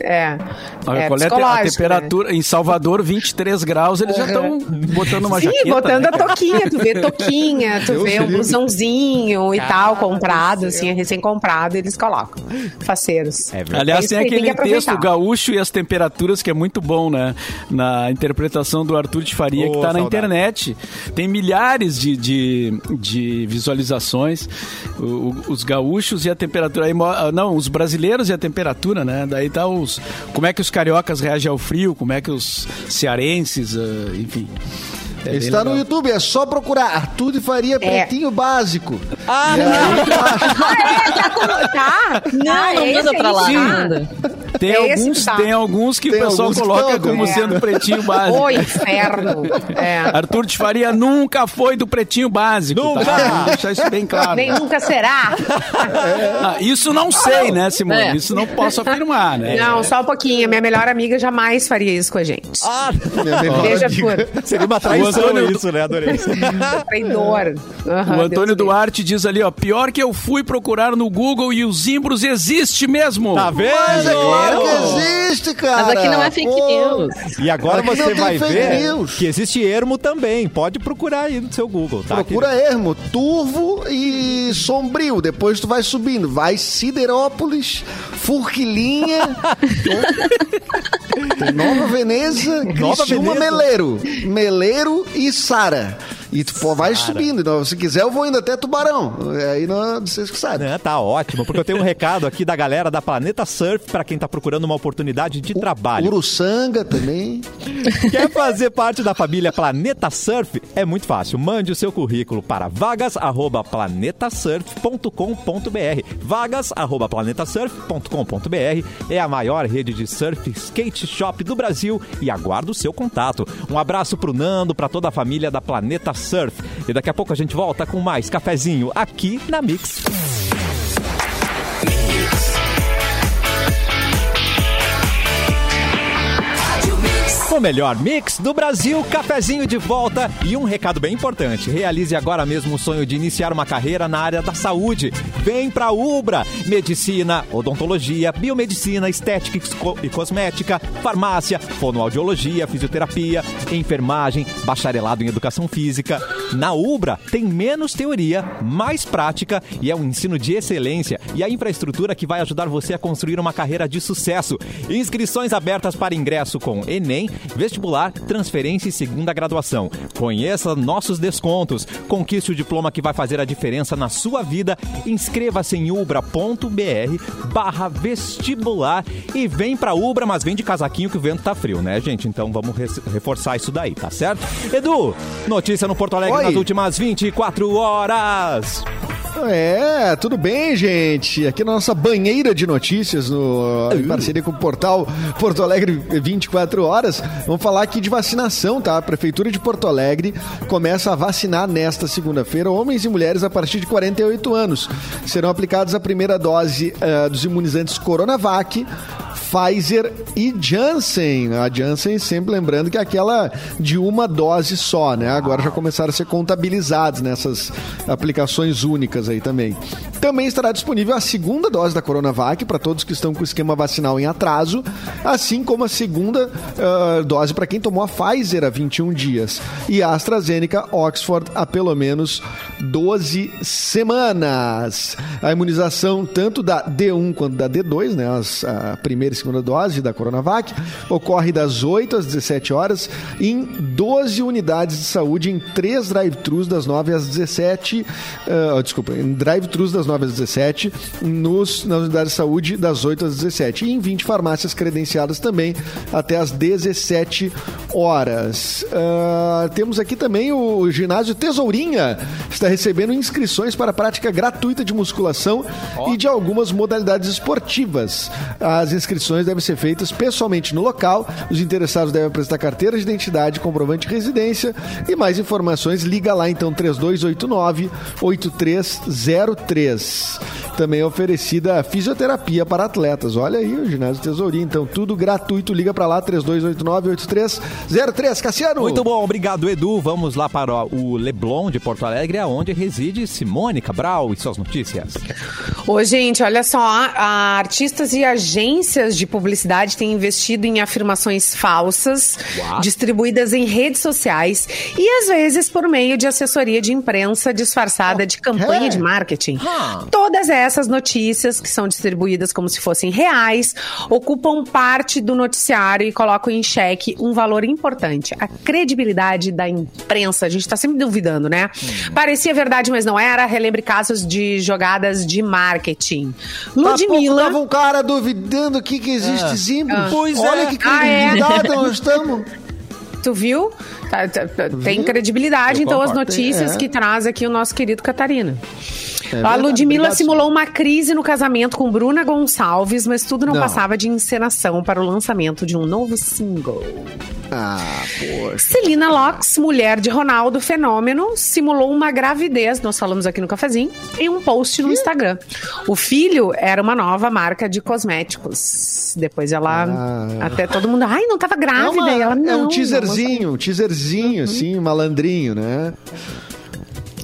é, Olha, é qual é a a né? temperatura? Em Salvador, 23 graus, eles já estão botando uma Sim, jaqueta. botando né? a toquinha, tu vê toquinha, tu Deus vê um blusãozinho e tal, comprado, assim, recém-comprado, eles colocam. Faceiros. É verdade. Aliás, É tem tem aquele que aproveitar. texto gaúcho e as temperaturas que é muito bom, né? Na interpretação do Arthur de Faria, Ô, que tá na internet. Tem milhares de, de, de visualizações. O- o- os gaúchos e a temperatura. Aí, ah, não, os brasileiros e a temperatura, né? Daí tá os. Como é que os cariocas reagem ao frio, como é que os cearenses, ah, enfim. É Está no legal. YouTube, é só procurar Arthur de Faria Pretinho Básico. Ah, E acha? Ah, é? Tá? tá? Não, Ah, não é manda pra lá. tá? Tem É alguns, que tá. tem alguns que Tem o pessoal coloca estão, como é. sendo pretinho básico. O inferno. É. Arthur de Faria nunca foi do pretinho básico. Nunca! Tá? Deixar isso bem claro. Nem nunca será. Ah, isso não sei, né, Simone? É. Isso não posso afirmar, né? Não, só um pouquinho. Minha melhor amiga jamais faria isso com a gente. Ah, Minha melhor Veja amiga. por seria uma traição Antônio- isso, né? Adorei. traidor. Aham, O Antônio Deus Duarte diz ali, ó, pior que eu fui procurar no Google e o Zimbros existe mesmo. Tá vendo? Mas é claro que existe, cara. Mas aqui não é fake Pô. news. E agora Aqui você tem vai fake ver news. que existe ermo também. Pode procurar aí no seu Google, tá? Procura ermo, turvo e sombrio. Depois tu vai subindo. Vai Siderópolis, Furquilinha, Nova Veneza, Nova Criciúma, Veneza? Meleiro. Meleiro e Sara. E tu pô, vai subindo. Então, se quiser, eu vou indo até Tubarão. Aí não, vocês que sabem. Tá ótimo, porque eu tenho um recado aqui da galera da Planeta Surf para quem tá procurando uma oportunidade de trabalho. Uruçanga também. Quer fazer parte da família Planeta Surf? É muito fácil. Mande o seu currículo para vagas@planetasurf.com.br. vagas@planetasurf.com.br é a maior rede de surf skate shop do Brasil e aguardo o seu contato. Um abraço pro Nando, para toda a família da Planeta Surf. E daqui a pouco a gente volta com mais cafezinho aqui na Mix. O melhor mix do Brasil, cafezinho de volta e um recado bem importante. Realize agora mesmo o sonho de iniciar uma carreira na área da saúde. Vem pra Ubra. Medicina, odontologia, biomedicina, estética e co- cosmética, farmácia, fonoaudiologia, fisioterapia, enfermagem, bacharelado em educação física. Na Ubra tem menos teoria, mais prática e é um ensino de excelência e a infraestrutura que vai ajudar você a construir uma carreira de sucesso. Inscrições abertas para ingresso com Enem, vestibular, transferência e segunda graduação. Conheça nossos descontos. Conquiste o diploma que vai fazer a diferença na sua vida. Inscreva-se em ubra.br barra vestibular e vem pra Ubra, mas vem de casaquinho que o vento tá frio, né, gente? Então vamos reforçar isso daí, tá certo? Edu, notícia no Porto Alegre Oi. nas últimas 24 horas. É, tudo bem, gente? Aqui na nossa banheira de notícias, no, em parceria com o portal Porto Alegre 24 Horas, vamos falar aqui de vacinação, tá? A Prefeitura de Porto Alegre começa a vacinar nesta segunda-feira homens e mulheres a partir de 48 anos. Serão aplicados a primeira dose eh, dos imunizantes Coronavac, Pfizer e Janssen. A Janssen, sempre lembrando que é aquela de uma dose só, né? Agora já começaram a ser contabilizados nessas aplicações únicas aí também. Também estará disponível a segunda dose da Coronavac para todos que estão com o esquema vacinal em atraso, assim como a segunda uh, dose para quem tomou a Pfizer há 21 dias e a AstraZeneca Oxford há pelo menos 12 semanas. A imunização tanto da D1 quanto da D2, né, as, a primeira e segunda dose da Coronavac, ocorre das 8 às 17 horas em 12 unidades de saúde em três drive-thrus das 9 às 17, uh, desculpa, em drive-thrus das 9 às 17, nos, nas unidades de saúde das 8 às 17 e em 20 farmácias credenciadas também até às 17 horas. Uh, temos aqui também o ginásio Tesourinha, está recebendo inscrições para prática gratuita de musculação oh. e de algumas modalidades esportivas. As inscrições devem ser feitas pessoalmente no local, os interessados devem apresentar carteira de identidade, comprovante de residência e mais informações, liga lá então 3289 8303. Também é oferecida fisioterapia para atletas. Olha aí o ginásio Tesourinha, então tudo gratuito, liga para lá 3289 8303. Cassiano. Muito bom, obrigado Edu. Vamos lá para o Leblon de Porto Alegre, onde reside Simone Cabral e suas notícias. Ô, gente, olha só, artistas e agências de publicidade têm investido em afirmações falsas, What? distribuídas em redes sociais e às vezes por meio de assessoria de imprensa disfarçada oh, de campanha de marketing. Huh. Todas essas notícias que são distribuídas como se fossem reais ocupam parte do noticiário e colocam em xeque um valor importante, a credibilidade da imprensa. A gente está sempre duvidando, né? Hum. Parecia verdade, mas não era. Relembre casos de jogadas de marketing. Ludmilla. Tava um cara duvidando que, que existe ah. símbolo. Ah. Pois Olha é. que credibilidade ah, é? nós estamos. Tu viu? Tá, tá, tá, tem credibilidade, então, as notícias é. que traz aqui o nosso querido Catarina. É a Ludmilla simulou uma crise no casamento com Bruna Gonçalves, mas tudo não, não, passava de encenação para o lançamento de um novo single. Ah, poxa. Celina Locks, mulher de Ronaldo Fenômeno, simulou uma gravidez, nós falamos aqui no cafezinho, em um post no Instagram. O filho era uma nova marca de cosméticos. Depois ela. Ah. Até todo mundo. Ai, não tava grávida. É, uma, ela, não, é um teaserzinho, um teaserzinho, uhum. assim, malandrinho, né?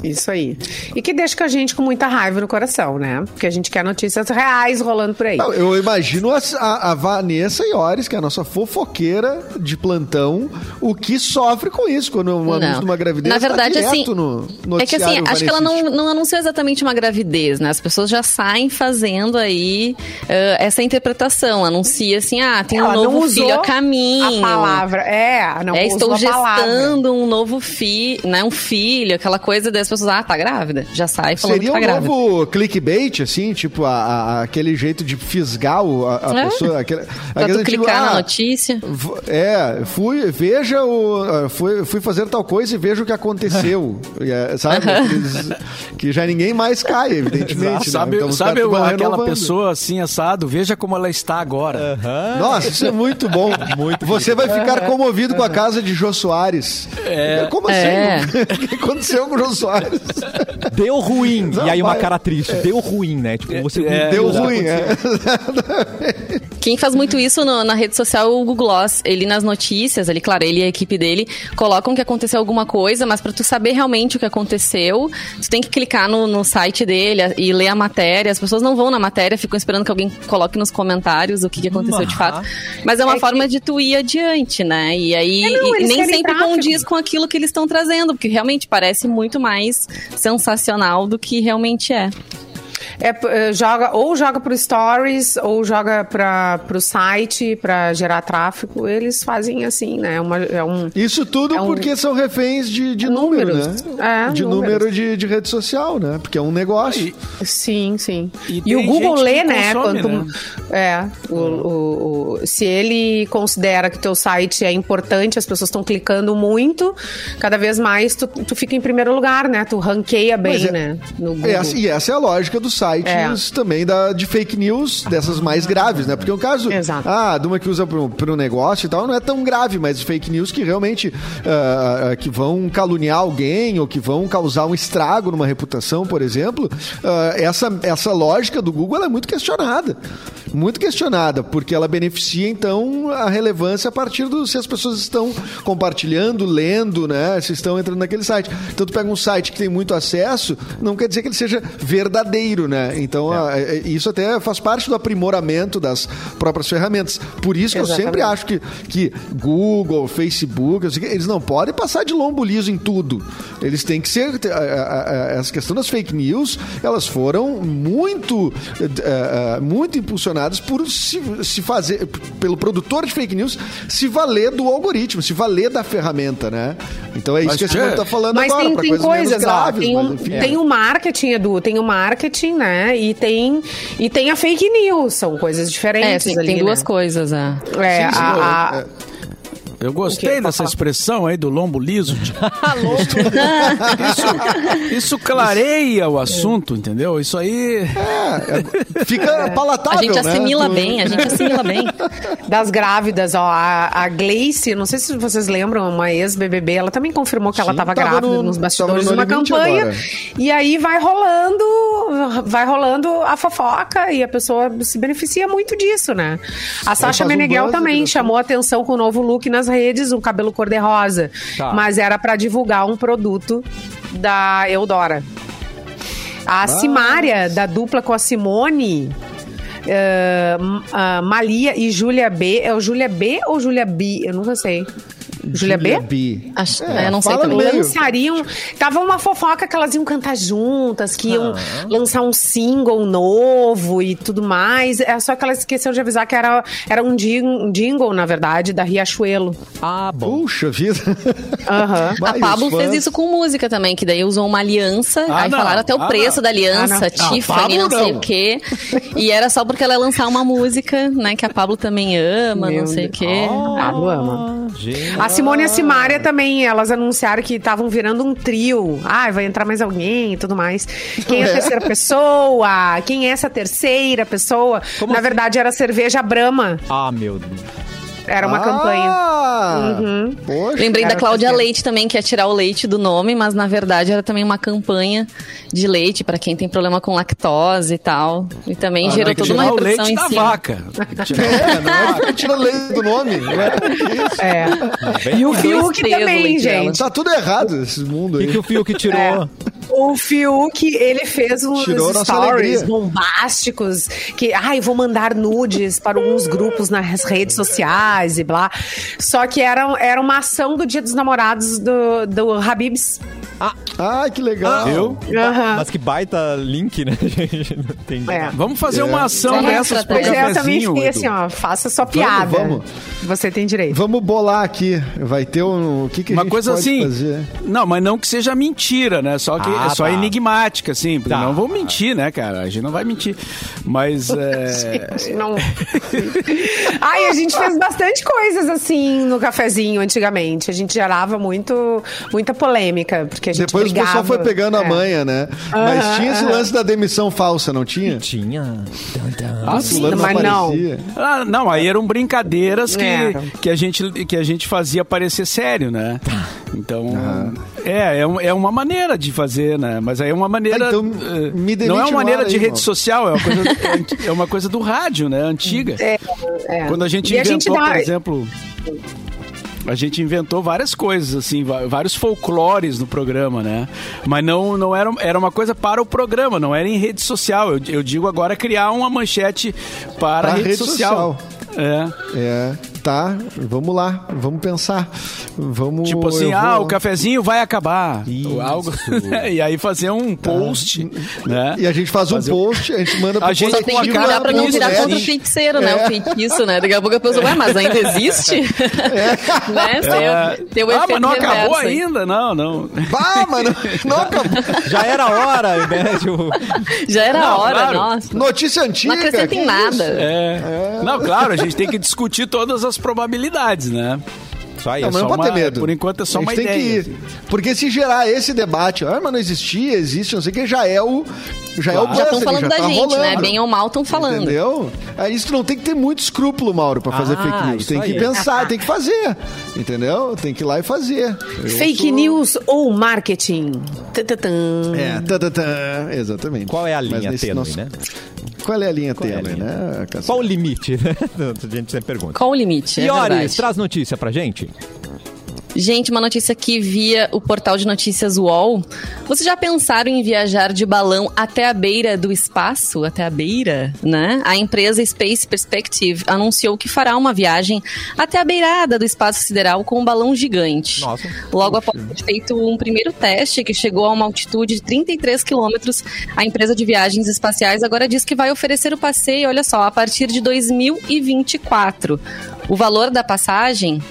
Isso aí. E que deixa com a gente com muita raiva no coração, né? Porque a gente quer notícias reais rolando por aí. Não, eu imagino a, a, a, Vanessa Iores, que é a nossa fofoqueira de plantão, o que sofre com isso quando um anúncio de uma gravidez Na tá verdade, tá assim, no É que assim, acho que ela não, não anunciou exatamente uma gravidez, né? As pessoas já saem fazendo aí uh, essa interpretação. Anuncia assim, ah, tem ela um novo filho a caminho. A palavra, é, não é, estou gestando um novo filho, né? Um filho, aquela coisa das pessoas, ah, tá grávida. Já sai falando Seria que tá um grávida. novo clickbait, assim, tipo, a, a, aquele jeito de fisgar o, a, a é. pessoa. Aquele, pra tu clicar tipo, na ah, notícia. É, fui, veja o. Fui, fui fazer tal coisa e veja o que aconteceu. É, sabe? Que já ninguém mais cai, evidentemente. Né? Sabe, então, sabe aquela renovando. pessoa assim, assado? Veja como ela está agora. Uhum. Nossa, isso é muito bom. muito Você vai ficar comovido com a casa de Jô Soares. É. Como assim? É. o que aconteceu com o Jô Soares? Deu ruim. Não, e aí uma cara triste. Deu ruim, né? Tipo, você é, deu ruim, é. Quem faz muito isso no, na rede social é o Google Gloss. Ele nas notícias, ele, claro, ele e a equipe dele colocam que aconteceu alguma coisa, mas para tu saber realmente o que aconteceu, tu tem que clicar no, no site dele e ler a matéria. As pessoas não vão na matéria, ficam esperando que alguém coloque nos comentários o que, que aconteceu de fato. Mas é uma é forma que... de tu ir adiante, né? E aí é, não, e nem sempre condiz com aquilo que eles estão trazendo, porque realmente parece muito mais sensacional do que realmente é. É, é, joga, ou joga pro Stories, ou joga para o site para gerar tráfego. Eles fazem assim, né? Uma, é um, Isso tudo é um, porque são reféns de, de número, números. né? É, de números. número de, de rede social, né? Porque é um negócio. E, sim, sim. E, e o Google lê, né? Consome, quanto, né? É, o, o, o, se ele considera que teu site é importante, as pessoas estão clicando muito, cada vez mais tu, tu fica em primeiro lugar, né? Tu ranqueia bem, é, né? No Google. Essa, e essa é a lógica do site sites é. também da, de fake news, dessas mais graves, né? Porque o caso, Exato. ah, de uma que usa para um negócio e tal, não é tão grave, mas fake news que realmente uh, que vão caluniar alguém ou que vão causar um estrago numa reputação, por exemplo, uh, essa, essa lógica do Google é muito questionada. Muito questionada, porque ela beneficia, então, a relevância a partir do se as pessoas estão compartilhando, lendo, né? Se estão entrando naquele site. Então, tu pega um site que tem muito acesso, não quer dizer que ele seja verdadeiro, né? Né? Então, a- é- isso até faz parte do aprimoramento das próprias ferramentas. Por isso que eu Exatamente. sempre acho que, que Google, Facebook, eu eles não podem passar de lombo liso em tudo. Eles têm que ser. Essa questão das fake news, elas foram muito, eh, eh, muito impulsionadas por se, se fazer, pelo produtor de fake news se valer do algoritmo, se valer da ferramenta, né? Então é isso Mas, que a Simone Tchê, tá falando Mas agora. tem, pra tem coisas, ó. graves, Tem mas enfim. tem um marketing, Edu, tem o marketing, né? E tem, e tem a fake news, são coisas É, diferentes tem, ali, tem duas né? coisas, é. É, Sim, a- a- é. Eu gostei dessa expressão aí do lombo liso. Ah, isso, isso clareia o assunto, entendeu? Isso aí. É, fica palatável, A gente né? assimila Tu- bem, a gente assimila bem. das grávidas, ó, a, a Gleice, não sei se vocês lembram, uma ex-BBB, ela também confirmou que ela Sim, estava tava grávida no- nos bastidores de uma campanha. agora. E aí vai rolando, vai rolando a fofoca e a pessoa se beneficia muito disso, né? A Sasha um Meneghel buzz, também né? chamou atenção com o novo look nas redes, um cabelo cor-de-rosa. Tá. Mas era pra divulgar um produto da Eudora. A Simária, da dupla com a Simone, M- ah, Malia e Júlia B. É o Júlia B ou Júlia B? Eu nunca sei. Júlia B? B. Acho- É, eu não sei fala também. meio. Lançariam. Tava uma fofoca que elas iam cantar juntas, que iam Ah. lançar um single novo e tudo mais. É só que elas esqueceram de avisar que era, era um jing- um jingle, na verdade, da Riachuelo. Ah, bom. Puxa vida. Aham. Vai, A Pablo os fez fãs. isso com música também, que daí usou uma aliança, Ah, aí não. falaram até o Ah, preço não. da aliança, Ah, não. Tiffany, Pablo não sei não. o quê. E era só porque ela ia lançar uma música, né, que a Pablo também ama, Meu não sei o quê. Pablo ama. Gente. A Simone e a Simária também, elas anunciaram que estavam virando um trio. Ah, vai entrar mais alguém e tudo mais. Quem é a terceira pessoa? Quem é essa terceira pessoa? Como Na assim? verdade, era cerveja Brahma. Ah, meu Deus. Era uma Ah, campanha. Poxa. Lembrei da Cláudia terceira. Leite também, que ia tirar o leite do nome, mas na verdade era também uma campanha de leite pra quem tem problema com lactose e tal. E também gerou Tem que toda uma o leite em da cima. vaca. Que É, não é porque tira leite do nome. Isso. É. Bem, E o Fiuk o também, gente. Tá tudo errado esse mundo O aí. que, que o Fiuk tirou? É. O Fiuk, ele fez uns Tirou stories bombásticos que, ai, vou mandar nudes para alguns grupos nas redes sociais e blá. Só que era, era uma ação do Dia dos Namorados do, do Habibs. Ah, que legal. Viu? Aham. Mas que baita link, né, gente? Não entendi. É. Vamos fazer uma ação É, dessas pro Pois é, eu também cafezinho, fiquei assim, ó, faça sua piada. vamos. Você tem direito. Vamos bolar aqui. Vai ter um. O que, que a Uma gente coisa pode assim. fazer? Não, mas não que seja mentira, né? Só que Ah, é só tá. enigmática, assim. porque Tá. Não vou mentir, né, cara? A gente não vai mentir. Mas é. Gente, não. Ai, a gente fez bastante coisas assim no cafezinho antigamente. A gente gerava muito, muita polêmica, porque a gente Depois o brigava. pessoal foi pegando a É. manha, né? Mas tinha esse lance da demissão falsa, não tinha? Tinha. Ah, O sim. mas não. aparecia. Ah, não, aí eram brincadeiras que, que, a gente, que a gente fazia parecer sério, né? Então, é, é, um- é uma maneira de fazer, né? Mas aí é uma maneira. Ah, então, eh, me não é uma maneira de aí, rede social, é uma, coisa, é é uma coisa do rádio, né? Antiga. É, é. Quando a gente E a inventou, gente dá- por exemplo. A gente inventou várias coisas, assim, vários folclores no programa, né? Mas não, não era, era uma coisa para o programa, não era em rede social. Eu, eu digo agora criar uma manchete para a rede, rede social. É. É, tá. Vamos lá. Vamos pensar. Vamos. Tipo assim, ah, vou- o cafezinho vai acabar. Isso. Algo. e aí fazer um post, né? E a gente faz um Fazer- post, a gente manda pro A gente tem que cuidar pra não virar isso, contra o né? feiticeiro, né? O feitiço, né? Daqui a pouco a pessoa, ué, mas ainda existe? né? Tem, É. tem o ah, mas não acabou reverso aí. ainda? Não, não. Ah, mano, não acabou. Já era hora, né? Tipo, Já era a Não, hora, claro. nossa. Notícia antiga. Não acrescenta em nada. isso? É. Não, claro, a gente tem que discutir todas as probabilidades, né? Só aí. Não, é mas só não pode uma- ter medo. por enquanto é só A gente uma tem ideia, Que ir. assim. Porque se gerar esse debate, ah, mas não existia, existe, não sei o que, já é o. Já é o Claro. Já estão falando já da tá gente, rolando. né? Bem ou mal estão falando. Entendeu? É isso que não tem que ter muito escrúpulo, Mauro, pra fazer Ah, fake news. isso Tem que pensar, tem que fazer. Entendeu? Tem que ir lá e fazer. Eu Fake sou- news ou marketing? Tã-tã-tã. É, tá, tá, tá, exatamente. qual é a linha tênue, nosso- né? Qual é a linha é a tênue, linha? né, Cassiano? Qual o limite, né? A gente sempre pergunta. Qual o limite? É E Oris, verdade. traz notícia pra gente. Gente, uma notícia aqui via o portal de notícias UOL. Vocês já pensaram em viajar de balão até a beira do espaço? Até a beira, né? A empresa Space Perspective anunciou que fará uma viagem até a beirada do espaço sideral com um balão gigante. Nossa. Logo após ter feito um primeiro teste que chegou a uma altitude de 33 quilômetros, a empresa de viagens espaciais agora diz que vai oferecer o passeio, olha só, a partir de 2024. O valor da passagem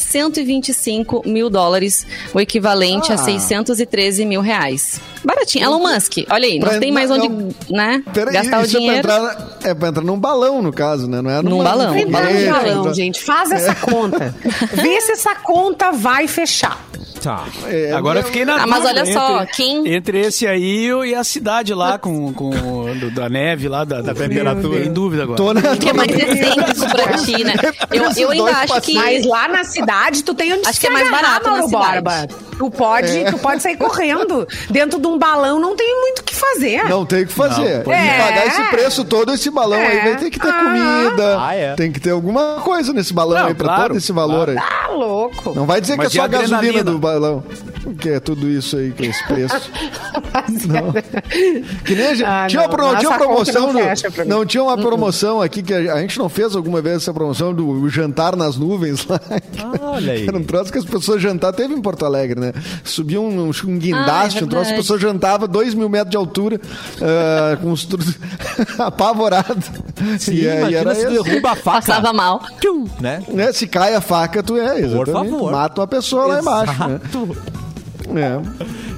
125 mil dólares, o equivalente Ah. a 613 mil reais. Baratinho. Elon Musk, olha aí, Pra- não tem mais onde não. né, Peraí, gastar o isso dinheiro. É pra, entrar, é pra entrar num balão, no caso, né? Não é Num numa- balão. Balão gigante. balão, gente. Faz essa conta. Vê se essa conta vai fechar. Tá. É, Agora eu fiquei na Ah, mas olha só, entre, quem- entre esse aí e a cidade lá com, com do- da neve lá, da, da temperatura. Em dúvida agora. Tô na, Que é mais excêntrico pra ti, né? Eu, eu ainda acho que. Mas lá na cidade, tu tem onde Acho que é mais barato na cidade. Borba. Tu pode, tu pode sair correndo. Dentro de um balão não tem muito o que fazer. Não tem o que fazer. Não, é. pagar esse preço todo, esse balão aí É. vai ter que ter Ah. comida. Ah, é. Tem que ter alguma coisa nesse balão Não, aí pra claro, todo esse valor aí. Tá louco. Não vai dizer Mas que é só a gasolina do balão. Que é tudo isso aí, que é esse preço. Não. Que nem a gente, Ah, tinha, não, uma, pro- tinha promoção. não mim. não, tinha uma promoção aqui que a, a gente não fez alguma vez essa promoção do jantar nas nuvens lá. Olha aí. Era um troço que as pessoas jantavam. Teve em Porto Alegre, né? Subia um, um, um guindaste, Ah, é um troço, as verdade. pessoas jantavam dois mil metros de altura, ah, com os tru- apavorado. Sim, e aí imagina era se esse. derruba a faca. Passava mal. Tchum, né? Né? Se cai a faca, tu é, exatamente. favor. Mata uma pessoa lá embaixo, né? Exato. É.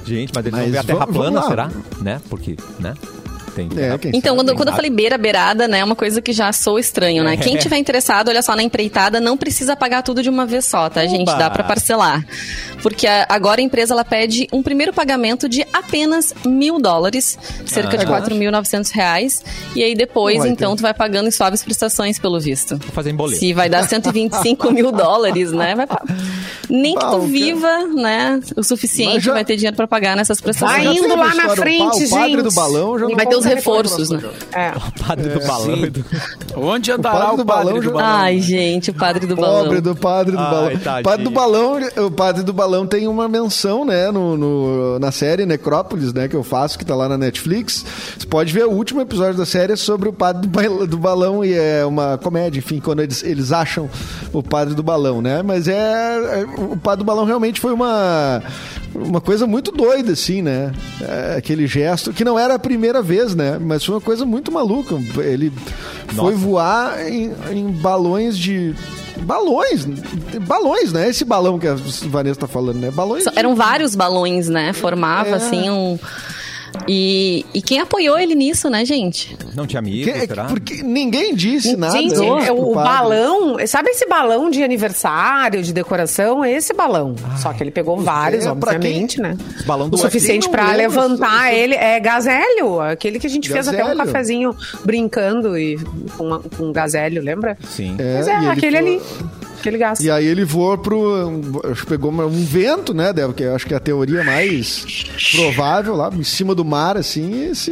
Gente, mas eles Mas vão ver a terra plana, será? Né? Porque, né? Tem É, Então, sabe? quando, quando eu falei beira, beirada, né, é uma coisa que já sou estranho, né? Quem tiver interessado, olha só, na empreitada, não precisa pagar tudo de uma vez só, tá, gente? Oba! Dá pra parcelar. Porque a- agora a empresa, ela pede um primeiro pagamento de apenas mil dólares, cerca de Ah. 4.900 reais. E aí depois, vai então, ter. tu vai pagando em suaves prestações, pelo visto. Vou fazer em boleto. Se vai dar 125 mil dólares, né? Vai Nem que tu viva, né, o suficiente, já- vai ter dinheiro pra pagar nessas prestações. Vai indo lá na história, o pa- frente, o padre gente. do balão já E não vai ter os conta reforços, né? É. O padre do balão. e do- Onde andará padre o do padre balão do balão? Ai, gente, o padre do balão. Pobre do padre do Ai, balão. tadinho. Padre do balão, o padre do balão tem uma menção, né, no, no- na série Necrópolis, né, que eu faço, que tá lá na Netflix. Você pode ver o último episódio da série é sobre o padre do balão e é uma comédia, enfim, quando eles, eles acham o padre do balão, né? Mas é, é- o padre do balão realmente foi uma uma coisa muito doida, assim, né? É, aquele gesto que não era a primeira vez, né? Mas foi uma coisa muito maluca. Ele foi Nossa. voar em, em balões de balões, balões, né? Esse balão que a Vanessa tá falando, né? Balões. Só- de- Eram vários balões, né? Formava, É. assim, um... E, e quem apoiou ele nisso, né, gente? Não tinha amigo, Que- será? porque ninguém disse nada. Gente, é o, o balão, sabe esse balão de aniversário, de decoração? É esse balão. Só que ele pegou vários, é, obviamente, né? Balão do O suficiente lembra, levantar isso- ele. É gazélio, aquele que a gente fez até um Gazélio. cafezinho brincando e com, uma- com um gazélio, lembra? Sim. É, Mas é, ele aquele foi- ali. Aquele gás. E aí ele voou pro. Acho que pegou um vento, né? Deve- Que acho que é a teoria mais provável lá, em cima do mar, assim, e se.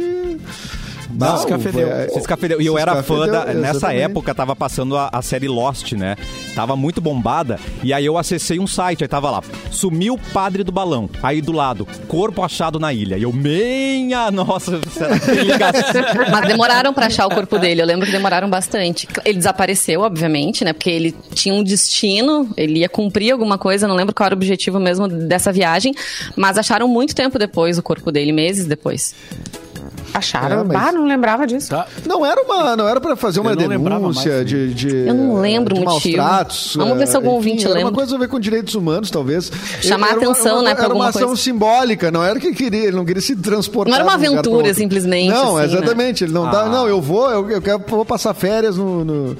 Não, escafedeu. é- Se escafedeu. E eu se era fã da. escafedeu, Nessa exatamente. época tava passando a, a série Lost, né? Tava muito bombada. E aí eu acessei um site, aí tava lá. Sumiu o padre do balão. Aí do lado, corpo achado na ilha. E eu, minha nossa, será que? Mas demoraram pra achar o corpo dele. Eu lembro que demoraram bastante. Ele desapareceu, obviamente, né? Porque ele tinha um destino, ele ia cumprir alguma coisa, não lembro qual era o objetivo mesmo dessa viagem. Mas acharam muito tempo depois o corpo dele, meses depois. Acharam? É, mas- Ah, não lembrava disso. Tá. Não era uma, não era para fazer uma denúncia mais, de, de Eu não lembro de o maus motivo. tratos. Vamos ver se eh, algum ouvinte era lembra. uma coisa a ver com direitos humanos, talvez. Chamar Era uma- atenção, uma- né, pra Era uma ação coisa. simbólica, não era que queria, ele não queria se transportar. Não era uma um aventura, simplesmente, Não, assim, né? exatamente. Ele não tá. Ah. Não, eu vou, eu, eu quero, vou passar férias no, no,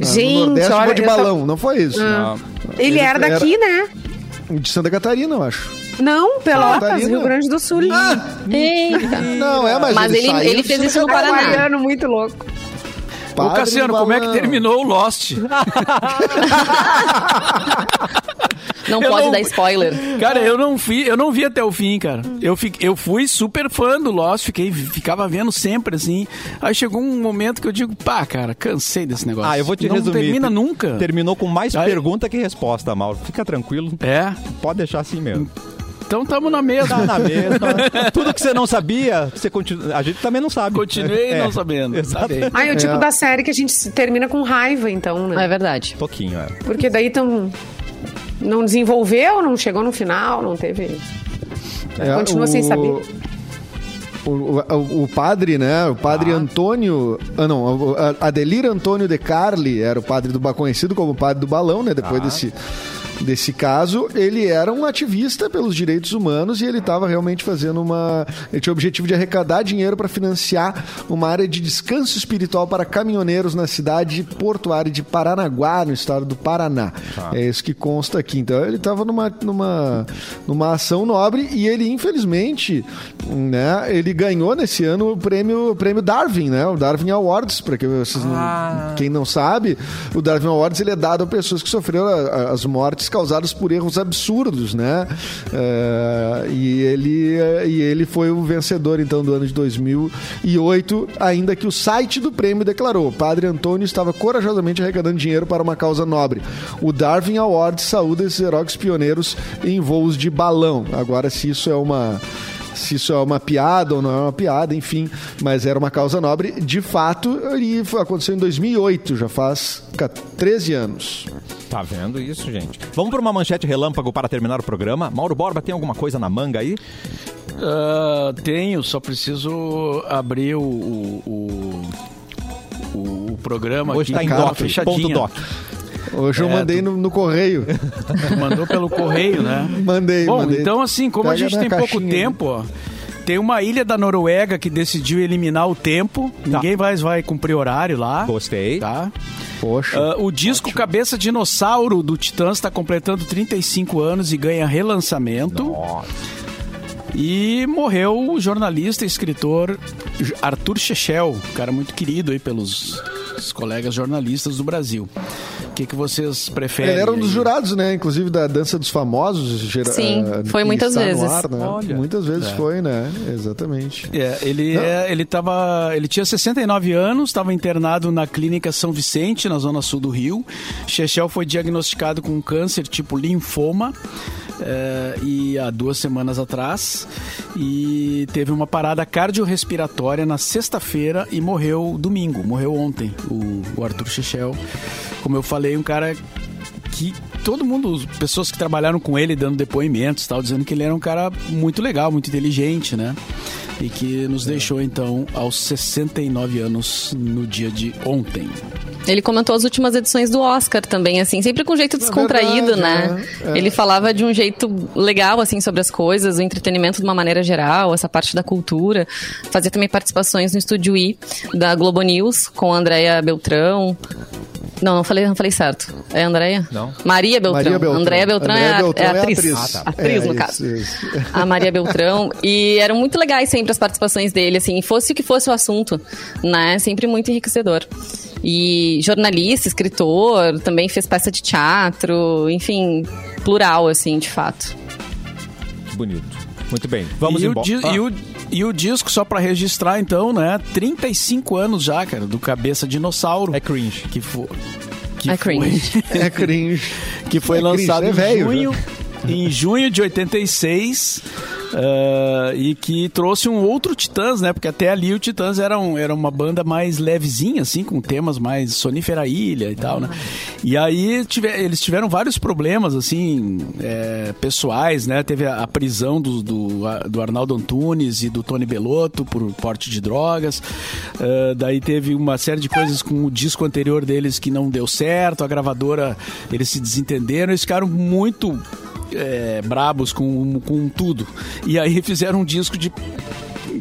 Gente, no Nordeste, olha, vou de eu tô- balão. Não foi isso. Não. Ele, era daqui, né? De Santa Catarina, eu acho. Não, Pelotas. Rio Grande do Sul. Eita! Não, é, mas, Mas ele- saiu ele de fez isso no. Paraná. Aquariano muito louco. Ô, Padre Cassiano, do como é que terminou o Lost? Não Eu pode não- dar spoiler. Cara, eu não fui, eu não vi até o fim, cara. Eu, fi, eu fui super fã do Lost, fiquei, ficava vendo sempre, assim. Aí chegou um momento que eu digo, pá, cara, cansei desse negócio. Ah, eu vou te não resumir. termina nunca. Terminou com mais Aí- pergunta que resposta, Mauro. Fica tranquilo. É, Pode deixar assim mesmo. Então tamo na mesma. Tá na mesma. Tudo que você não sabia, você continua. A gente também não sabe. Continuei É, não sabendo. Exato. Tá. Ah, é o tipo É. da série que a gente se- termina com raiva, então, né? É verdade. Pouquinho, é. Porque daí tão, não desenvolveu, não chegou no final, não teve. É, Continua o- sem saber. O, o, o padre, né? O padre Antônio. Ah, não. Adelir Antônio de Carli era o padre do conhecido como padre do balão, né? Depois desse. Desse caso, ele era um ativista pelos direitos humanos e ele estava realmente fazendo uma. Ele tinha o objetivo de arrecadar dinheiro para financiar uma área de descanso espiritual para caminhoneiros na cidade portuária de Paranaguá, no estado do Paraná. É isso que consta aqui. Então, ele estava numa, numa, numa ação nobre e ele, infelizmente, né, ele ganhou nesse ano o prêmio, o prêmio Darwin, né? O Darwin Awards, para que vocês não, quem não sabe, o Darwin Awards ele é dado a pessoas que sofreram as mortes causadas por erros absurdos, né? É, e ele é, e ele foi o vencedor então do ano de 2008, ainda que o site do prêmio declarou: Padre Antônio estava corajosamente arrecadando dinheiro para uma causa nobre. O Darwin Awards saúda esses heróicos pioneiros em voos de balão. Agora, se isso é uma se isso é uma piada ou não é uma piada, enfim, mas era uma causa nobre, de fato, e foi- aconteceu em 2008, já faz ca- 13 anos. Tá vendo isso, gente? Vamos para uma manchete relâmpago para terminar o programa. Mauro Borba, tem alguma coisa na manga aí? Ah, tenho, só preciso abrir o, o, o, o programa Hoje aqui. está em Cara, doc, fechadinha. ponto doc. Hoje eu É, mandei no, no correio. Tu mandou pelo correio, né? Mandei, Bom, mandei. então assim, como a Pega gente na tem pouco caixinha, tempo, ó, tem uma ilha da Noruega que decidiu eliminar o tempo. Ninguém mais vai cumprir horário lá. Gostei. Tá? Poxa. Ah, o disco Cabeça Dinossauro do Titãs está completando 35 anos e ganha relançamento. Nossa. E morreu o jornalista e escritor Arthur Chechel, um cara muito querido aí pelos os colegas jornalistas do Brasil. O que, que vocês preferem? Ele era um dos jurados, né? Inclusive da Dança dos Famosos. gera- Sim, ah, foi muitas vezes. ar, né? Olha. Muitas vezes É. foi, né? Exatamente. É, ele, é, ele, tava, ele tinha 69 anos, estava internado na clínica São Vicente, na zona sul do Rio. Chechel foi diagnosticado com um câncer tipo linfoma é, e há duas semanas atrás e teve uma parada cardiorrespiratória na sexta-feira e morreu domingo, morreu ontem o, o Arthur Chechel. Como eu falei, um cara que todo mundo, pessoas que trabalharam com ele dando depoimentos, tal, dizendo que ele era um cara muito legal, muito inteligente, né? E que nos deixou então aos 69 anos no dia de ontem. Ele comentou as últimas edições do Oscar também, assim, sempre com um jeito descontraído, verdade, né? é, é. Ele falava de um jeito legal, assim, sobre as coisas, o entretenimento de uma maneira geral, essa parte da cultura. Fazia também participações no Estúdio I da Globo News com a Andréia Beltrão. Não, não falei, não falei certo. É Andréia? Não. Maria Beltrão. Maria Beltrão. Andréia Beltrão, Andréia é, a, Beltrão é é a atriz. atriz. Ah, tá. Atriz, É, no isso, caso. isso. A Maria Beltrão. E eram muito legais sempre as participações dele, assim, fosse o que fosse o assunto, né? Sempre muito enriquecedor. E jornalista, escritor, também fez peça de teatro, enfim, plural, assim, de fato. Bonito. Muito bem. Vamos e, o embora. di- Ah, e, o, e o disco, só pra registrar então, né? 35 anos já, cara, do Cabeça Dinossauro. É cringe. Que foi. Que É foi- cringe. É cringe. que foi É cringe, lançado é em velho, junho, em junho de 86. ah, e que trouxe um outro Titãs, né? Porque até ali o Titãs era, um- era uma banda mais levezinha, assim, com temas mais Sonífera Ilha e tal, né? E aí tive- eles tiveram vários problemas, assim, é, pessoais, né? Teve a, a prisão do, do, do Arnaldo Antunes e do Tony Belotto por porte de drogas. Ah, daí teve uma série de coisas com o disco anterior deles que não deu certo, a gravadora, eles se desentenderam, eles ficaram muito é, brabos com, com tudo. E aí fizeram um disco de,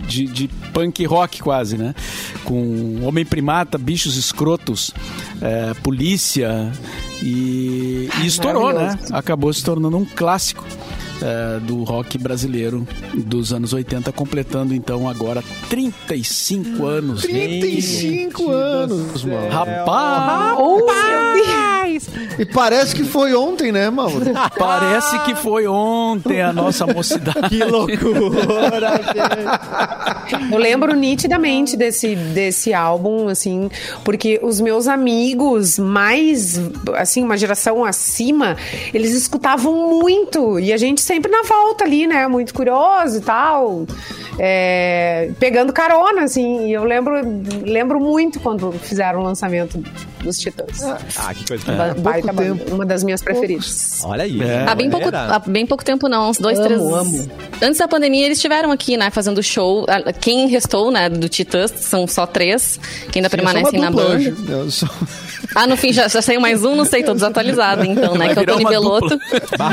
de, de punk rock quase, né? Com Homem Primata, Bichos Escrotos, é, Polícia e, e estourou, né? Acabou se tornando um clássico. É, do rock brasileiro dos anos 80, completando então agora 35 anos. 35 anos, mano. Rapaz! Oh! Titãs. E parece que foi ontem, né, Mauro? Parece que foi ontem a nossa mocidade. Que loucura, Eu lembro nitidamente desse, desse álbum, assim, porque os meus amigos mais, assim, uma geração acima, eles escutavam muito. E a gente sempre na volta ali, né? Muito curioso e tal. é, pegando carona, assim. E eu lembro, lembro muito quando fizeram o lançamento dos Titãs. Ah, que coisa. Ba- baita banda, uma das minhas preferidas. Olha aí. É. Há bem pouco, há bem pouco tempo, não, uns dois, Amo, três. amo. Antes da pandemia, eles estiveram aqui, né, fazendo show. Ah, Quem restou, né, do Titãs, são só três que ainda permanecem Eu na banda. Eu sou- Ah, no fim já, já saiu mais um, não sei, tô desatualizado, então, né? Vai que é o Tony Belotto,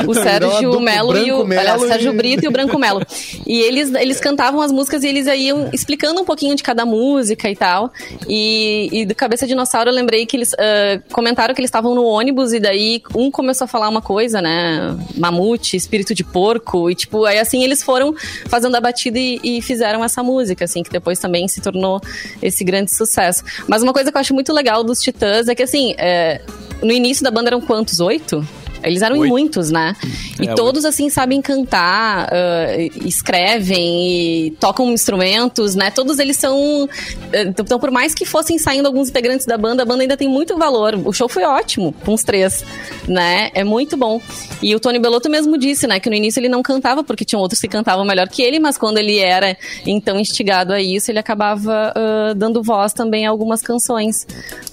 o Sérgio Melo e o. Melo Aliás, o Sérgio e- Brito e o Branco Melo. E eles, eles cantavam as músicas e eles iam explicando um pouquinho de cada música e tal. E, e do Cabeça Dinossauro eu lembrei que eles ah, comentaram que eles estavam no ônibus e daí um começou a falar uma coisa, né? Mamute, espírito de porco. E tipo, aí assim eles foram fazendo a batida e, e fizeram essa música, assim, que depois também se tornou esse grande sucesso. Mas uma coisa que eu acho muito legal dos Titãs é que assim, é, no início da banda eram quantos? Oito? Eles eram em Oito. muitos, né? E É, todos, assim, sabem cantar, ah, escrevem e tocam instrumentos, né? Todos eles são. Então, por mais que fossem saindo alguns integrantes da banda, a banda ainda tem muito valor. O show foi ótimo, com os três, né? É muito bom. E o Tony Belotto mesmo disse, né, que no início ele não cantava, porque tinham outros que cantavam melhor que ele, mas quando ele era, então, instigado a isso, ele acabava ah, dando voz também a algumas canções.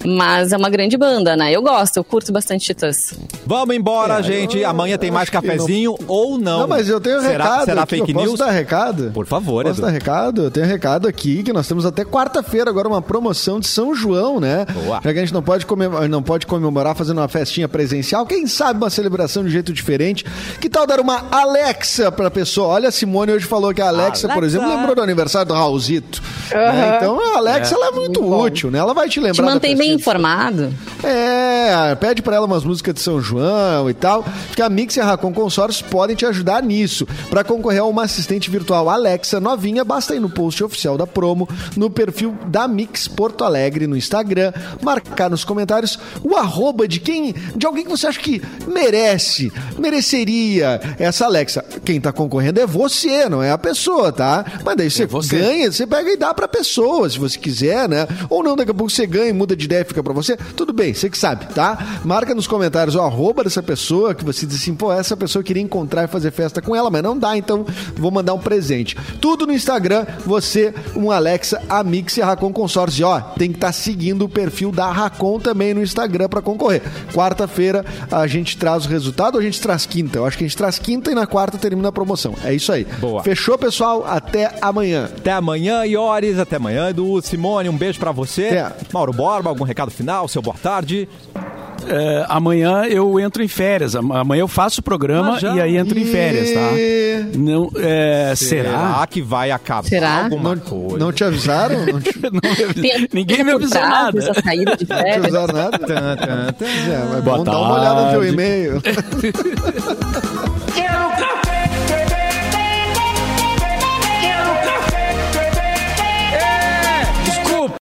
Mas é uma grande banda, né? Eu gosto, eu curto bastante Titãs. Vamos embora, gente. Amanhã tem mais cafezinho ou não. Não, mas eu tenho será, recado. Será aqui, fake eu posso news? dar recado? Por favor, Posso Edu. dar recado? Eu tenho recado aqui que nós temos até quarta-feira agora uma promoção de São João, né? Boa. Já que a gente não pode, comemorar, não pode comemorar fazendo uma festinha presencial, quem sabe uma celebração de um jeito diferente. Que tal dar uma Alexa pra pessoa? Olha, a Simone hoje falou que a Alexa, por Alexa. exemplo, lembrou do aniversário do Raulzito. né? Então a Alexa ela é muito, útil, né? Ela vai te lembrar. Te da mantém bem informado. É, pede pra ela umas músicas de São João e tal, que a Mix e a Racon Consórcios podem te ajudar nisso. Pra concorrer a uma assistente virtual Alexa novinha, basta ir no post oficial da promo, no perfil da Mix Porto Alegre no Instagram, marcar nos comentários o arroba de quem, de alguém que você acha que merece, mereceria essa Alexa. Quem tá concorrendo é você, não é a pessoa, tá? Mas daí você, você. ganha, você pega e dá pra pessoa, se você quiser, né? Ou não, daqui a pouco você ganha muda de ideia e fica pra você. Tudo bem, você que sabe, tá? Marca nos comentários o arroba dessa pessoa que você diz assim, pô, essa pessoa eu queria encontrar e fazer festa com ela, mas não dá, então vou mandar um presente. Tudo no Instagram, você, um Alexa, a Mix e a Racon Consórcio. E, ó, tem que estar seguindo o perfil da Racon também no Instagram pra concorrer. Quarta-feira a gente traz o resultado ou a gente traz quinta? Eu acho que a gente traz quinta e na quarta termina a promoção. É isso aí. Boa. Fechou, pessoal? Até amanhã. Até amanhã, Ioris. Até amanhã, Edu. Simone, um beijo pra você. Até. Mauro Borba, algum recado final? Seu boa tarde. É, amanhã eu entro em férias. Am- Amanhã eu faço o programa Ah, e aí entro em férias, tá? E- Não, é, será? que vai acabar Será? alguma Não, coisa? não te avisaram? Não te, não Tem- Ninguém me avisou nada. Essa saída de te férias. avisaram nada? Tan, tan, tan. É, Boa bom dar uma olhada no teu tarde. e-mail. Quero café!